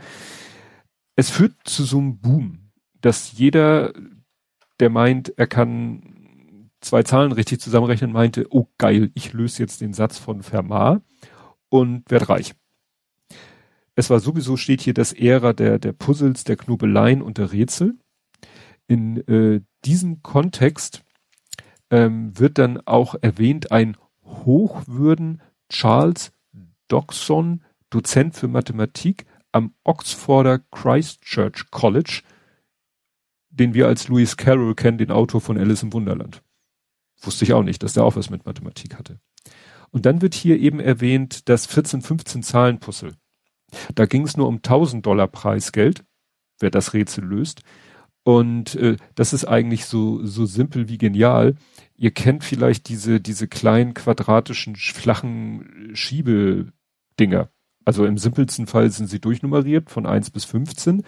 Es führt zu so einem Boom, dass jeder, der meint, er kann zwei Zahlen richtig zusammenrechnen, meinte, oh geil, ich löse jetzt den Satz von Fermat und werde reich. Es war sowieso, steht hier, das Ära der, der Puzzles, der Knobeleien und der Rätsel. In äh, diesem Kontext ähm, wird dann auch erwähnt ein Hochwürden Charles Dodson, Dozent für Mathematik am Oxforder Christchurch College, den wir als Lewis Carroll kennen, den Autor von Alice im Wunderland. Wusste ich auch nicht, dass der auch was mit Mathematik hatte. Und dann wird hier eben erwähnt das 14-15 Zahlenpuzzle. Da ging es nur um 1000 Dollar Preisgeld, wer das Rätsel löst. Und äh, das ist eigentlich so, so simpel wie genial. Ihr kennt vielleicht diese, diese kleinen quadratischen, flachen Schiebedinger. Also im simpelsten Fall sind sie durchnummeriert von 1 bis 15.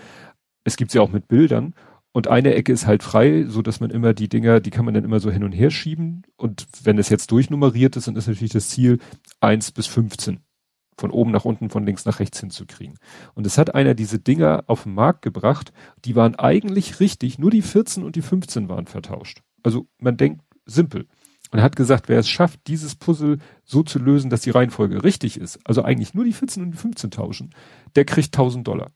Es gibt sie auch mit Bildern. Und eine Ecke ist halt frei, so dass man immer die Dinger, die kann man dann immer so hin und her schieben. Und wenn es jetzt durchnummeriert ist, dann ist natürlich das Ziel 1 bis 15 von oben nach unten, von links nach rechts hinzukriegen. Und es hat einer diese Dinger auf den Markt gebracht, die waren eigentlich richtig, nur die 14 und die 15 waren vertauscht. Also man denkt simpel. Und er hat gesagt, wer es schafft, dieses Puzzle so zu lösen, dass die Reihenfolge richtig ist, also eigentlich nur die 14 und die 15 tauschen, der kriegt 1000 Dollar.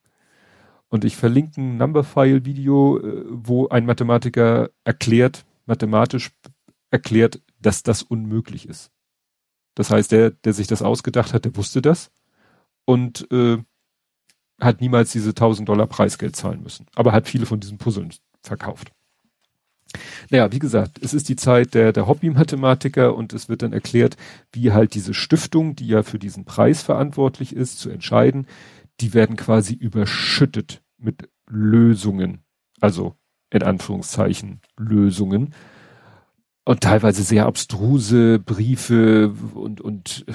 Und ich verlinke ein Numberphile-Video, äh, wo ein Mathematiker erklärt, mathematisch erklärt, dass das unmöglich ist. Das heißt, der, der sich das ausgedacht hat, der wusste das und äh, hat niemals diese 1000 Dollar Preisgeld zahlen müssen. Aber hat viele von diesen Puzzeln verkauft. Naja, wie gesagt, es ist die Zeit der, der Hobby-Mathematiker und es wird dann erklärt, wie halt diese Stiftung, die ja für diesen Preis verantwortlich ist, zu entscheiden, die werden quasi überschüttet mit Lösungen. Also in Anführungszeichen Lösungen und teilweise sehr abstruse Briefe und, und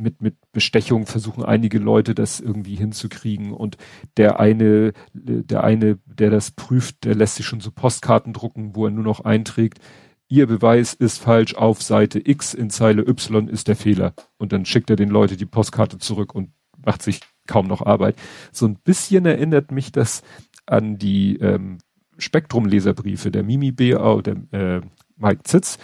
mit, mit Bestechung versuchen einige Leute das irgendwie hinzukriegen und der eine, der eine, der das prüft, der lässt sich schon so Postkarten drucken, wo er nur noch einträgt, Ihr Beweis ist falsch auf Seite X in Zeile Y ist der Fehler. Und dann schickt er den Leute die Postkarte zurück und macht sich kaum noch Arbeit. So ein bisschen erinnert mich das an die ähm, Spektrum-Leserbriefe der Mimi BA, der äh, Mike Zitz,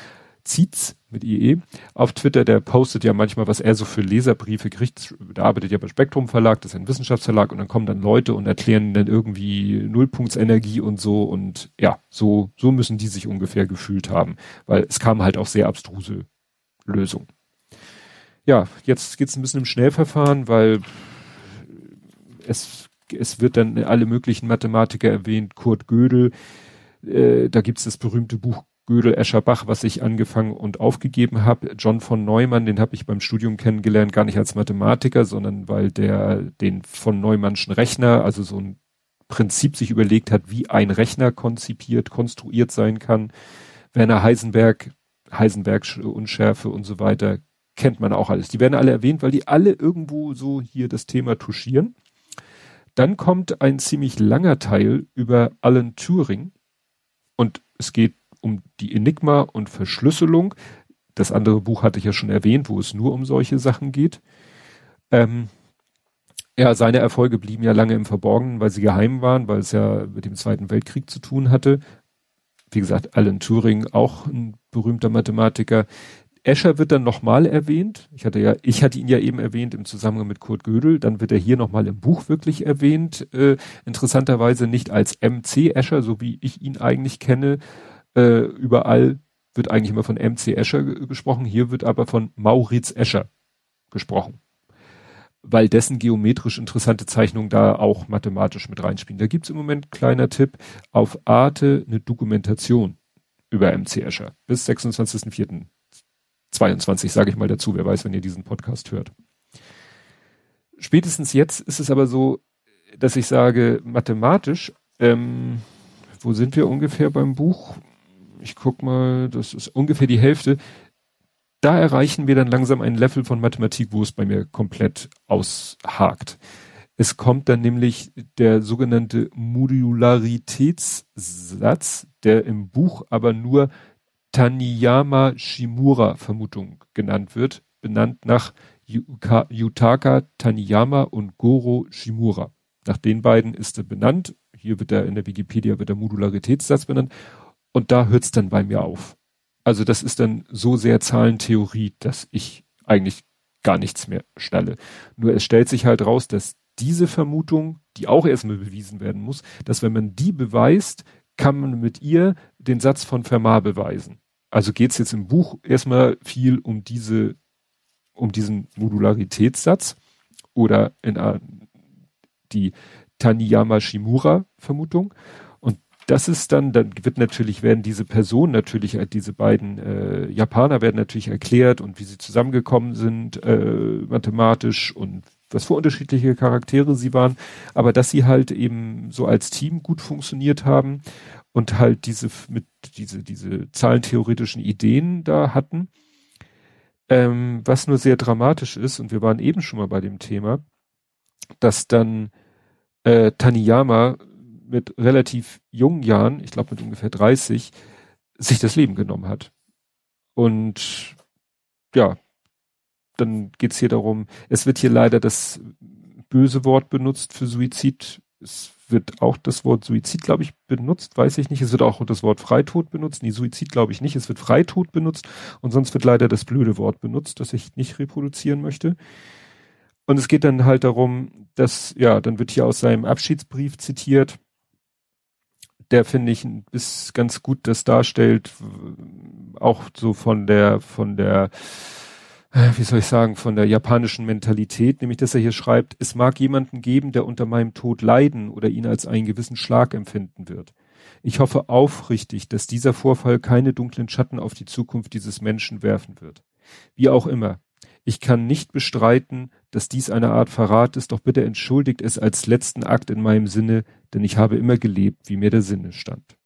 Zietz mit IE auf Twitter, der postet ja manchmal, was er so für Leserbriefe kriegt. Der arbeitet ja bei Spektrum Verlag, das ist ein Wissenschaftsverlag und dann kommen dann Leute und erklären dann irgendwie Nullpunktsenergie und so und ja, so, so müssen die sich ungefähr gefühlt haben, weil es kam halt auch sehr abstruse Lösungen. Ja, jetzt geht's ein bisschen im Schnellverfahren, weil es, es wird dann alle möglichen Mathematiker erwähnt, Kurt Gödel, äh, da gibt's das berühmte Buch Gödel Escherbach, was ich angefangen und aufgegeben habe. John von Neumann, den habe ich beim Studium kennengelernt, gar nicht als Mathematiker, sondern weil der den von Neumannschen Rechner, also so ein Prinzip sich überlegt hat, wie ein Rechner konzipiert, konstruiert sein kann. Werner Heisenberg, Heisenberg Unschärfe und so weiter, kennt man auch alles. Die werden alle erwähnt, weil die alle irgendwo so hier das Thema touchieren. Dann kommt ein ziemlich langer Teil über Alan Turing und es geht um die Enigma und Verschlüsselung. Das andere Buch hatte ich ja schon erwähnt, wo es nur um solche Sachen geht. Ähm, ja, seine Erfolge blieben ja lange im Verborgenen, weil sie geheim waren, weil es ja mit dem Zweiten Weltkrieg zu tun hatte. Wie gesagt, Alan Turing, auch ein berühmter Mathematiker. Escher wird dann nochmal erwähnt. Ich hatte ja, ich hatte ihn ja eben erwähnt im Zusammenhang mit Kurt Gödel. Dann wird er hier nochmal im Buch wirklich erwähnt. Äh, interessanterweise nicht als MC Escher, so wie ich ihn eigentlich kenne, äh, überall wird eigentlich immer von MC Escher gesprochen, hier wird aber von Maurits Escher gesprochen. Weil dessen geometrisch interessante Zeichnungen da auch mathematisch mit reinspielen. Da gibt's im Moment kleiner Tipp auf Arte eine Dokumentation über MC Escher bis 26.04.22 sage ich mal dazu, wer weiß, wenn ihr diesen Podcast hört. Spätestens jetzt ist es aber so, dass ich sage, mathematisch, ähm, wo sind wir ungefähr beim Buch? Ich guck mal, das ist ungefähr die Hälfte. Da erreichen wir dann langsam ein Level von Mathematik, wo es bei mir komplett aushakt. Es kommt dann nämlich der sogenannte Modularitätssatz, der im Buch aber nur Taniyama Shimura Vermutung genannt wird, benannt nach Yutaka Taniyama und Goro Shimura. Nach den beiden ist er benannt. Hier wird er in der Wikipedia wird der Modularitätssatz benannt und da hört's dann bei mir auf. Also das ist dann so sehr Zahlentheorie, dass ich eigentlich gar nichts mehr schnalle. Nur es stellt sich halt raus, dass diese Vermutung, die auch erstmal bewiesen werden muss, dass wenn man die beweist, kann man mit ihr den Satz von Fermat beweisen. Also geht es jetzt im Buch erstmal viel um diese, um diesen Modularitätssatz oder in die Taniyama Shimura Vermutung. Das ist dann, dann wird natürlich, werden diese Personen natürlich, äh, diese beiden äh, Japaner werden natürlich erklärt und wie sie zusammengekommen sind, äh, mathematisch und was für unterschiedliche Charaktere sie waren, aber dass sie halt eben so als Team gut funktioniert haben und halt diese mit diese diese zahlentheoretischen Ideen da hatten. Ähm, was nur sehr dramatisch ist und wir waren eben schon mal bei dem Thema, dass dann äh, Taniyama mit relativ jungen Jahren, ich glaube mit ungefähr 30, sich das Leben genommen hat. Und ja, dann geht's hier darum, es wird hier leider das böse Wort benutzt für Suizid. Es wird auch das Wort Suizid, glaube ich, benutzt, weiß ich nicht. Es wird auch das Wort Freitod benutzt. Nee, Suizid glaube ich nicht. Es wird Freitod benutzt und sonst wird leider das blöde Wort benutzt, das ich nicht reproduzieren möchte. Und es geht dann halt darum, dass, ja, dann wird hier aus seinem Abschiedsbrief zitiert. Der finde ich ist ganz gut das darstellt, auch so von der, von der, äh, wie soll ich sagen, von der japanischen Mentalität, nämlich dass er hier schreibt, es mag jemanden geben, der unter meinem Tod leiden oder ihn als einen gewissen Schlag empfinden wird. Ich hoffe aufrichtig, dass dieser Vorfall keine dunklen Schatten auf die Zukunft dieses Menschen werfen wird. Wie auch immer. Ich kann nicht bestreiten, dass dies eine Art Verrat ist, doch bitte entschuldigt es als letzten Akt in meinem Sinne, denn ich habe immer gelebt, wie mir der Sinne stand.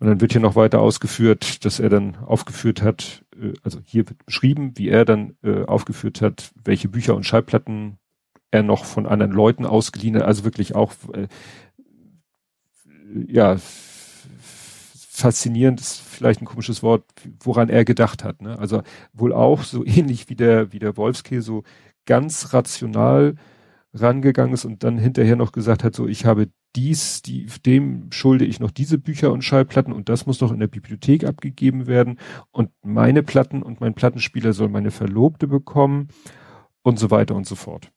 Und dann wird hier noch weiter ausgeführt, dass er dann aufgeführt hat, äh, also hier wird beschrieben, wie er dann äh, aufgeführt hat, welche Bücher und Schallplatten er noch von anderen Leuten ausgeliehen hat, also wirklich auch, äh, ja, faszinierend ist vielleicht ein komisches Wort, woran er gedacht hat. Ne? Also wohl auch so ähnlich wie der, wie der Wolfskäse so ganz rational rangegangen ist und dann hinterher noch gesagt hat, so ich habe dies, die, dem schulde ich noch diese Bücher und Schallplatten und das muss noch in der Bibliothek abgegeben werden und meine Platten und mein Plattenspieler soll meine Verlobte bekommen und so weiter und so fort.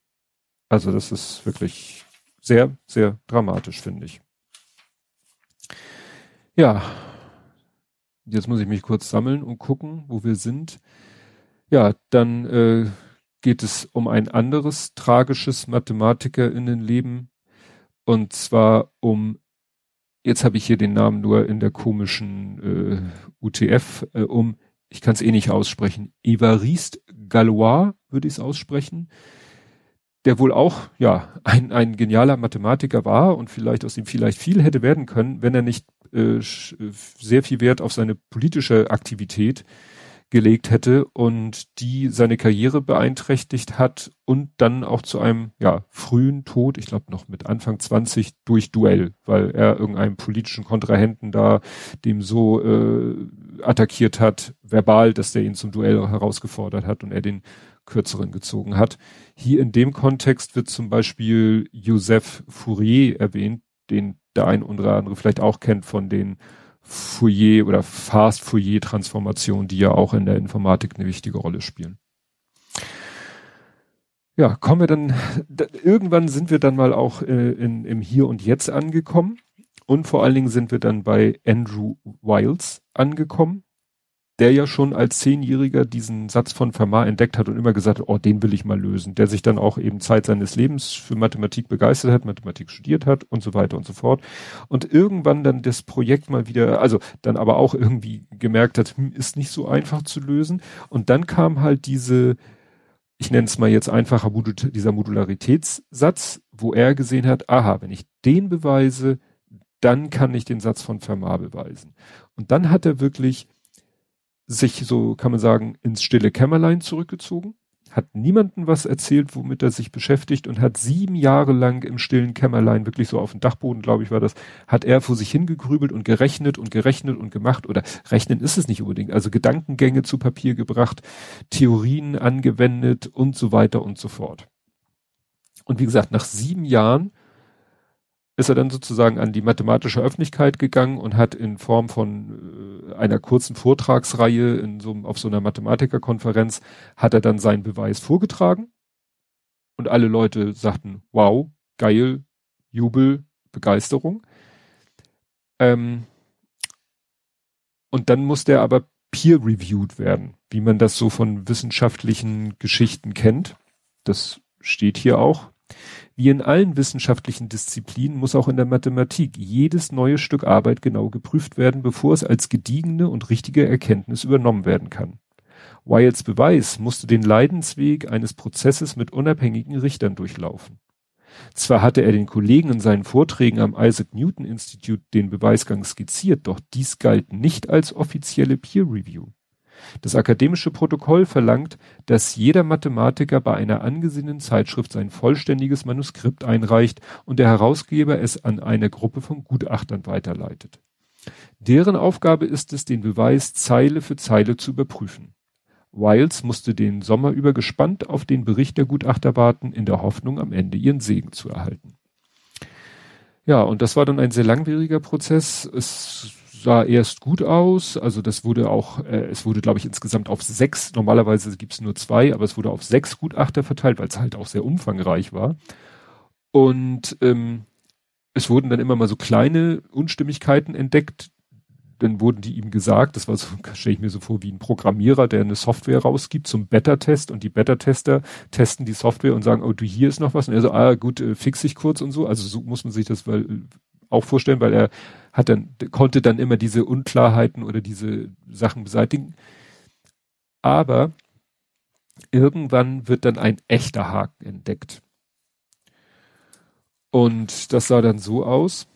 Also das ist wirklich sehr, sehr dramatisch, finde ich. Ja, jetzt muss ich mich kurz sammeln und gucken, wo wir sind. Ja, dann äh, geht es um ein anderes tragisches Mathematikerinnenleben und zwar um, jetzt habe ich hier den Namen nur in der komischen äh, UTF, äh, um, ich kann es eh nicht aussprechen, Evariste Galois würde ich es aussprechen, der wohl auch, ja, ein, ein genialer Mathematiker war und vielleicht aus ihm vielleicht viel hätte werden können, wenn er nicht äh, sehr viel Wert auf seine politische Aktivität gelegt hätte und die seine Karriere beeinträchtigt hat und dann auch zu einem ja frühen Tod, ich glaube noch mit Anfang 20 durch Duell, weil er irgendeinem politischen Kontrahenten da dem so äh, attackiert hat, verbal, dass der ihn zum Duell herausgefordert hat und er den kürzeren gezogen hat. Hier in dem Kontext wird zum Beispiel Joseph Fourier erwähnt, den der ein oder andere vielleicht auch kennt von den Fourier oder Fast Fourier Transformationen, die ja auch in der Informatik eine wichtige Rolle spielen. Ja, kommen wir dann, da, irgendwann sind wir dann mal auch äh, in, im Hier und Jetzt angekommen und vor allen Dingen sind wir dann bei Andrew Wiles angekommen, der ja schon als Zehnjähriger diesen Satz von Fermat entdeckt hat und immer gesagt hat, oh, den will ich mal lösen, der sich dann auch eben Zeit seines Lebens für Mathematik begeistert hat, Mathematik studiert hat und so weiter und so fort. Und irgendwann dann das Projekt mal wieder, also dann aber auch irgendwie gemerkt hat, hm, ist nicht so einfach zu lösen. Und dann kam halt diese, ich nenne es mal jetzt einfacher, dieser Modularitätssatz, wo er gesehen hat, aha, wenn ich den beweise, dann kann ich den Satz von Fermat beweisen. Und dann hat er wirklich sich, so kann man sagen, ins stille Kämmerlein zurückgezogen, hat niemanden was erzählt, womit er sich beschäftigt und hat sieben Jahre lang im stillen Kämmerlein, wirklich so auf dem Dachboden, glaube ich, war das, hat er vor sich hingegrübelt und gerechnet und gerechnet und gemacht oder rechnen ist es nicht unbedingt, also Gedankengänge zu Papier gebracht, Theorien angewendet und so weiter und so fort. Und wie gesagt, nach sieben Jahren ist er dann sozusagen an die mathematische Öffentlichkeit gegangen und hat in Form von äh, einer kurzen Vortragsreihe in so, auf so einer Mathematikerkonferenz hat er dann seinen Beweis vorgetragen und alle Leute sagten, wow, geil, Jubel, Begeisterung. Ähm, Und dann muss der aber peer-reviewed werden, wie man das so von wissenschaftlichen Geschichten kennt. Das steht hier auch. Wie in allen wissenschaftlichen Disziplinen muss auch in der Mathematik jedes neue Stück Arbeit genau geprüft werden, bevor es als gediegene und richtige Erkenntnis übernommen werden kann. Wilds Beweis musste den Leidensweg eines Prozesses mit unabhängigen Richtern durchlaufen. Zwar hatte er den Kollegen in seinen Vorträgen am Isaac Newton Institute den Beweisgang skizziert, doch dies galt nicht als offizielle Peer Review. Das akademische Protokoll verlangt, dass jeder Mathematiker bei einer angesehenen Zeitschrift sein vollständiges Manuskript einreicht und der Herausgeber es an eine Gruppe von Gutachtern weiterleitet. Deren Aufgabe ist es, den Beweis Zeile für Zeile zu überprüfen. Wiles musste den Sommer über gespannt auf den Bericht der Gutachter warten, in der Hoffnung, am Ende ihren Segen zu erhalten. Ja, und das war dann ein sehr langwieriger Prozess. Es sah erst gut aus, also das wurde auch, äh, es wurde, glaube ich, insgesamt auf sechs, normalerweise gibt es nur zwei, aber es wurde auf sechs Gutachter verteilt, weil es halt auch sehr umfangreich war. Und ähm, es wurden dann immer mal so kleine Unstimmigkeiten entdeckt, dann wurden die ihm gesagt, das war so, stelle ich mir so vor, wie ein Programmierer, der eine Software rausgibt zum Beta-Test und die Beta-Tester testen die Software und sagen, oh du, hier ist noch was. Und er so, ah gut, äh, fix ich kurz und so. Also so muss man sich das weil, auch vorstellen, weil er hat dann, konnte dann immer diese Unklarheiten oder diese Sachen beseitigen. Aber irgendwann wird dann ein echter Haken entdeckt. Und das sah dann so aus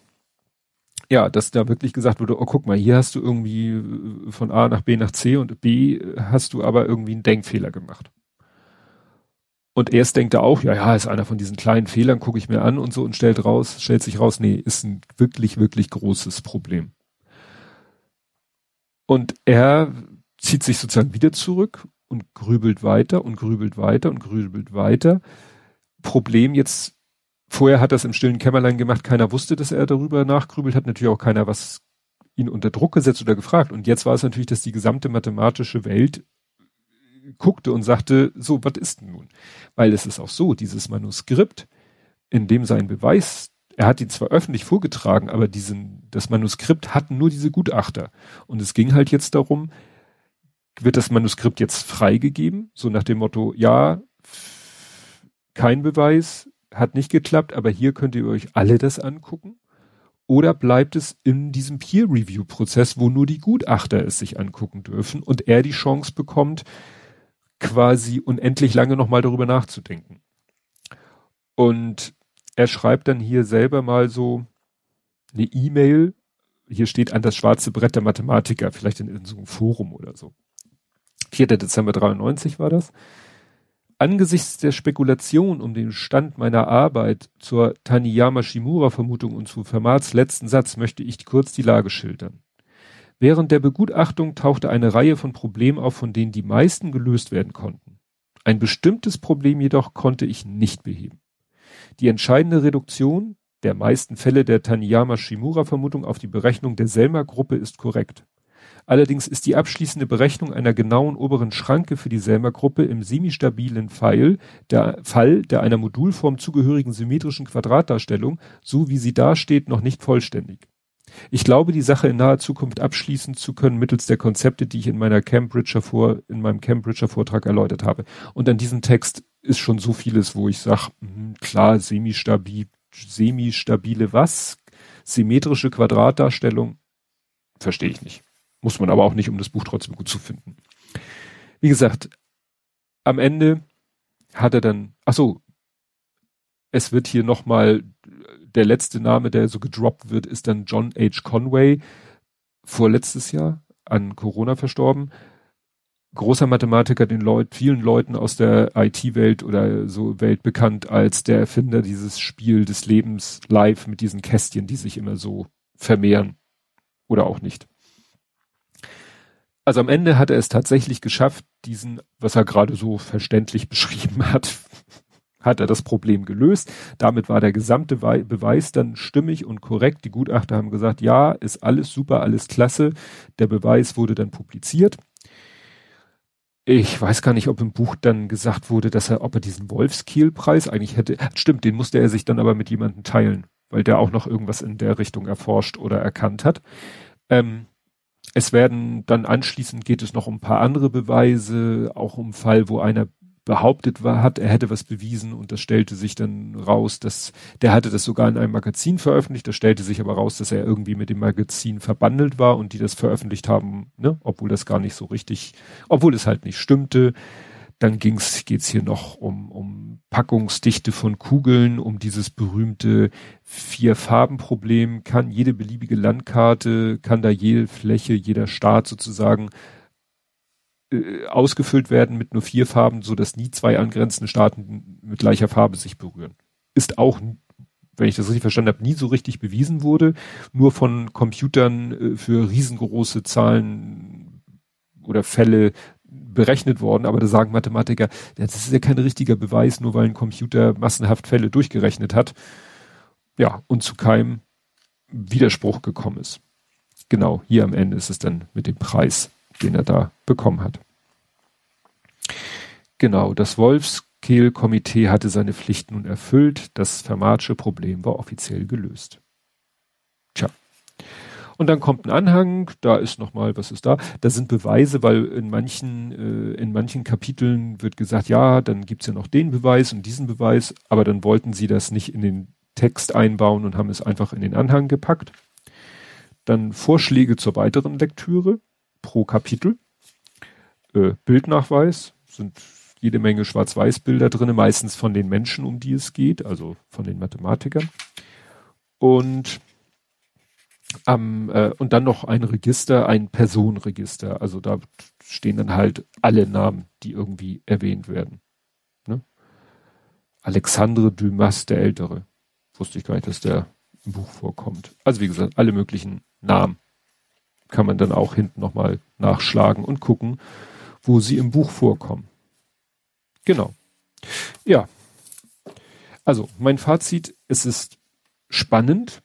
ja, dass da wirklich gesagt wurde, oh guck mal, hier hast du irgendwie von A nach B nach C und B hast du aber irgendwie einen Denkfehler gemacht. Und erst denkt er auch, ja, ja, ist einer von diesen kleinen Fehlern, gucke ich mir an und so und stellt raus, stellt sich raus, nee, ist ein wirklich, wirklich großes Problem. Und er zieht sich sozusagen wieder zurück und grübelt weiter und grübelt weiter und grübelt weiter. Problem jetzt Vorher hat das im stillen Kämmerlein gemacht, keiner wusste, dass er darüber nachgrübelt, hat natürlich auch keiner was ihn unter Druck gesetzt oder gefragt. Und jetzt war es natürlich, dass die gesamte mathematische Welt guckte und sagte, so, was ist denn nun? Weil es ist auch so, dieses Manuskript, in dem sein Beweis, er hat ihn zwar öffentlich vorgetragen, aber diesen, das Manuskript hatten nur diese Gutachter. Und es ging halt jetzt darum, wird das Manuskript jetzt freigegeben? So nach dem Motto, ja, kein Beweis, hat nicht geklappt, aber hier könnt ihr euch alle das angucken. Oder bleibt es in diesem Peer-Review-Prozess, wo nur die Gutachter es sich angucken dürfen und er die Chance bekommt, quasi unendlich lange nochmal darüber nachzudenken. Und er schreibt dann hier selber mal so eine E-Mail, hier steht an das schwarze Brett der Mathematiker, vielleicht in, in so einem Forum oder so. 4. Dezember 93 war das. Angesichts der Spekulation um den Stand meiner Arbeit zur Taniyama-Shimura-Vermutung und zu Fermats letzten Satz möchte ich kurz die Lage schildern. Während der Begutachtung tauchte eine Reihe von Problemen auf, von denen die meisten gelöst werden konnten. Ein bestimmtes Problem jedoch konnte ich nicht beheben. Die entscheidende Reduktion der meisten Fälle der Taniyama-Shimura-Vermutung auf die Berechnung der Selmer-Gruppe ist korrekt. Allerdings ist die abschließende Berechnung einer genauen oberen Schranke für die Selmer-Gruppe im semistabilen Pfeil, der Fall der einer Modulform zugehörigen symmetrischen Quadratdarstellung, so wie sie dasteht, noch nicht vollständig. Ich glaube, die Sache in naher Zukunft abschließen zu können mittels der Konzepte, die ich in meiner Cambridger vor, in meinem Cambridger Vortrag erläutert habe. Und an diesem Text ist schon so vieles, wo ich sage, hm, klar, semistabil, semistabile was? Symmetrische Quadratdarstellung? Verstehe ich nicht. Muss man aber auch nicht, um das Buch trotzdem gut zu finden. Wie gesagt, am Ende hat er dann, ach so, es wird hier nochmal, der letzte Name, der so gedroppt wird, ist dann John H. Conway, vorletztes Jahr an Corona verstorben. Großer Mathematiker, den Leut, vielen Leuten aus der IT-Welt oder so Welt bekannt als der Erfinder dieses Spiel des Lebens live mit diesen Kästchen, die sich immer so vermehren. Oder auch nicht. Also am Ende hat er es tatsächlich geschafft, diesen, was er gerade so verständlich beschrieben hat, hat er das Problem gelöst. Damit war der gesamte Beweis dann stimmig und korrekt. Die Gutachter haben gesagt, ja, ist alles super, alles klasse. Der Beweis wurde dann publiziert. Ich weiß gar nicht, ob im Buch dann gesagt wurde, dass er, ob er diesen Wolfskiel-Preis eigentlich hätte. Stimmt, den musste er sich dann aber mit jemandem teilen, weil der auch noch irgendwas in der Richtung erforscht oder erkannt hat. Ähm, es werden dann anschließend geht es noch um ein paar andere Beweise, auch um Fall, wo einer behauptet war, hat, er hätte was bewiesen und das stellte sich dann raus, dass der hatte das sogar in einem Magazin veröffentlicht, das stellte sich aber raus, dass er irgendwie mit dem Magazin verbandelt war und die das veröffentlicht haben, ne, obwohl das gar nicht so richtig, obwohl es halt nicht stimmte. Dann ging's, geht's hier noch um, um Packungsdichte von Kugeln, um dieses berühmte Vier-Farben-Problem. Kann jede beliebige Landkarte, kann da jede Fläche, jeder Staat sozusagen äh, ausgefüllt werden mit nur vier Farben, so dass nie zwei angrenzende Staaten mit gleicher Farbe sich berühren. Ist auch, wenn ich das richtig verstanden habe, nie so richtig bewiesen wurde, nur von Computern äh, für riesengroße Zahlen oder Fälle berechnet worden, aber da sagen Mathematiker, das ist ja kein richtiger Beweis, nur weil ein Computer massenhaft Fälle durchgerechnet hat. Ja, und zu keinem Widerspruch gekommen ist. Genau, hier am Ende ist es dann mit dem Preis, den er da bekommen hat. Genau, das Wolfskehl-Komitee hatte seine Pflicht nun erfüllt, das Fermatsche Problem war offiziell gelöst. Tja. Und dann kommt ein Anhang, da ist nochmal, was ist da? Da sind Beweise, weil in manchen, äh, in manchen Kapiteln wird gesagt, ja, dann gibt's ja noch den Beweis und diesen Beweis, aber dann wollten sie das nicht in den Text einbauen und haben es einfach in den Anhang gepackt. Dann Vorschläge zur weiteren Lektüre pro Kapitel. Äh, Bildnachweis sind jede Menge Schwarz-Weiß-Bilder drinne, meistens von den Menschen, um die es geht, also von den Mathematikern. Und ähm, äh, und dann noch ein Register, ein Personenregister. Also da stehen dann halt alle Namen, die irgendwie erwähnt werden. Ne? Alexandre Dumas der Ältere. Wusste ich gar nicht, dass der im Buch vorkommt. Also wie gesagt, alle möglichen Namen kann man dann auch hinten nochmal nachschlagen und gucken, wo sie im Buch vorkommen. Genau. Ja. Also mein Fazit, es ist spannend,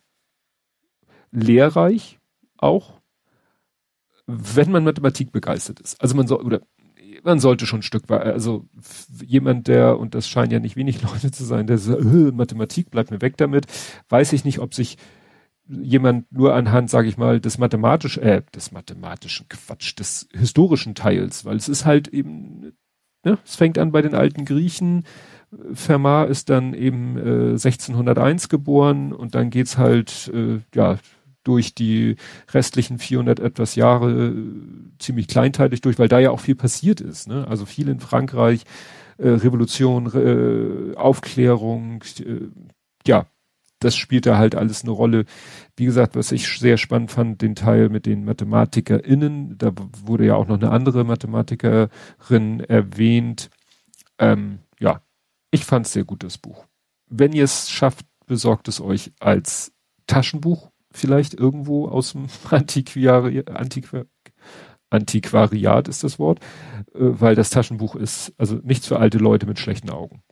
lehrreich auch, wenn man Mathematik begeistert ist. Also man soll, oder man sollte schon ein Stück weit, also jemand, der, und das scheinen ja nicht wenig Leute zu sein, der sagt, äh, Mathematik, bleibt mir weg damit, weiß ich nicht, ob sich jemand nur anhand, sage ich mal, des mathematischen, äh, des mathematischen Quatsch, des historischen Teils, weil es ist halt eben, ne, es fängt an bei den alten Griechen, Fermat ist dann eben äh, 1601 geboren und dann geht's halt, äh, ja, durch die restlichen 400 etwas Jahre äh, ziemlich kleinteilig durch, weil da ja auch viel passiert ist. Ne? Also viel in Frankreich, äh, Revolution, äh, Aufklärung, äh, ja, das spielt da halt alles eine Rolle. Wie gesagt, was ich sehr spannend fand, den Teil mit den MathematikerInnen, da wurde ja auch noch eine andere Mathematikerin erwähnt. Ähm, ja, ich fand es sehr gut, das Buch. Wenn ihr es schafft, besorgt es euch als Taschenbuch vielleicht irgendwo aus dem Antiquari Antiqu Antiquariat ist das Wort, äh, weil das Taschenbuch ist also nichts für alte Leute mit schlechten Augen.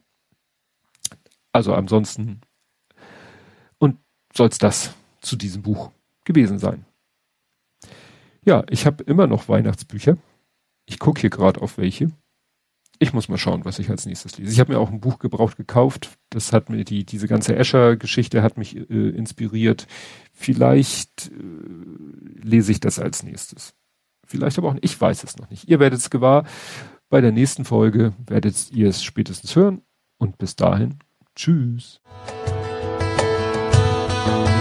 Also ansonsten soll's das zu diesem Buch gewesen sein. Ja, ich habe immer noch Weihnachtsbücher. Ich gucke hier gerade auf welche ich muss mal schauen, was ich als nächstes lese. Ich habe mir auch ein Buch gebraucht gekauft. Das hat mir die, diese ganze Escher-Geschichte hat mich äh, inspiriert. Vielleicht äh, lese ich das als nächstes. Vielleicht aber auch nicht. Ich weiß es noch nicht. Ihr werdet es gewahr. Bei der nächsten Folge werdet ihr es spätestens hören. Und bis dahin, tschüss. Thank you.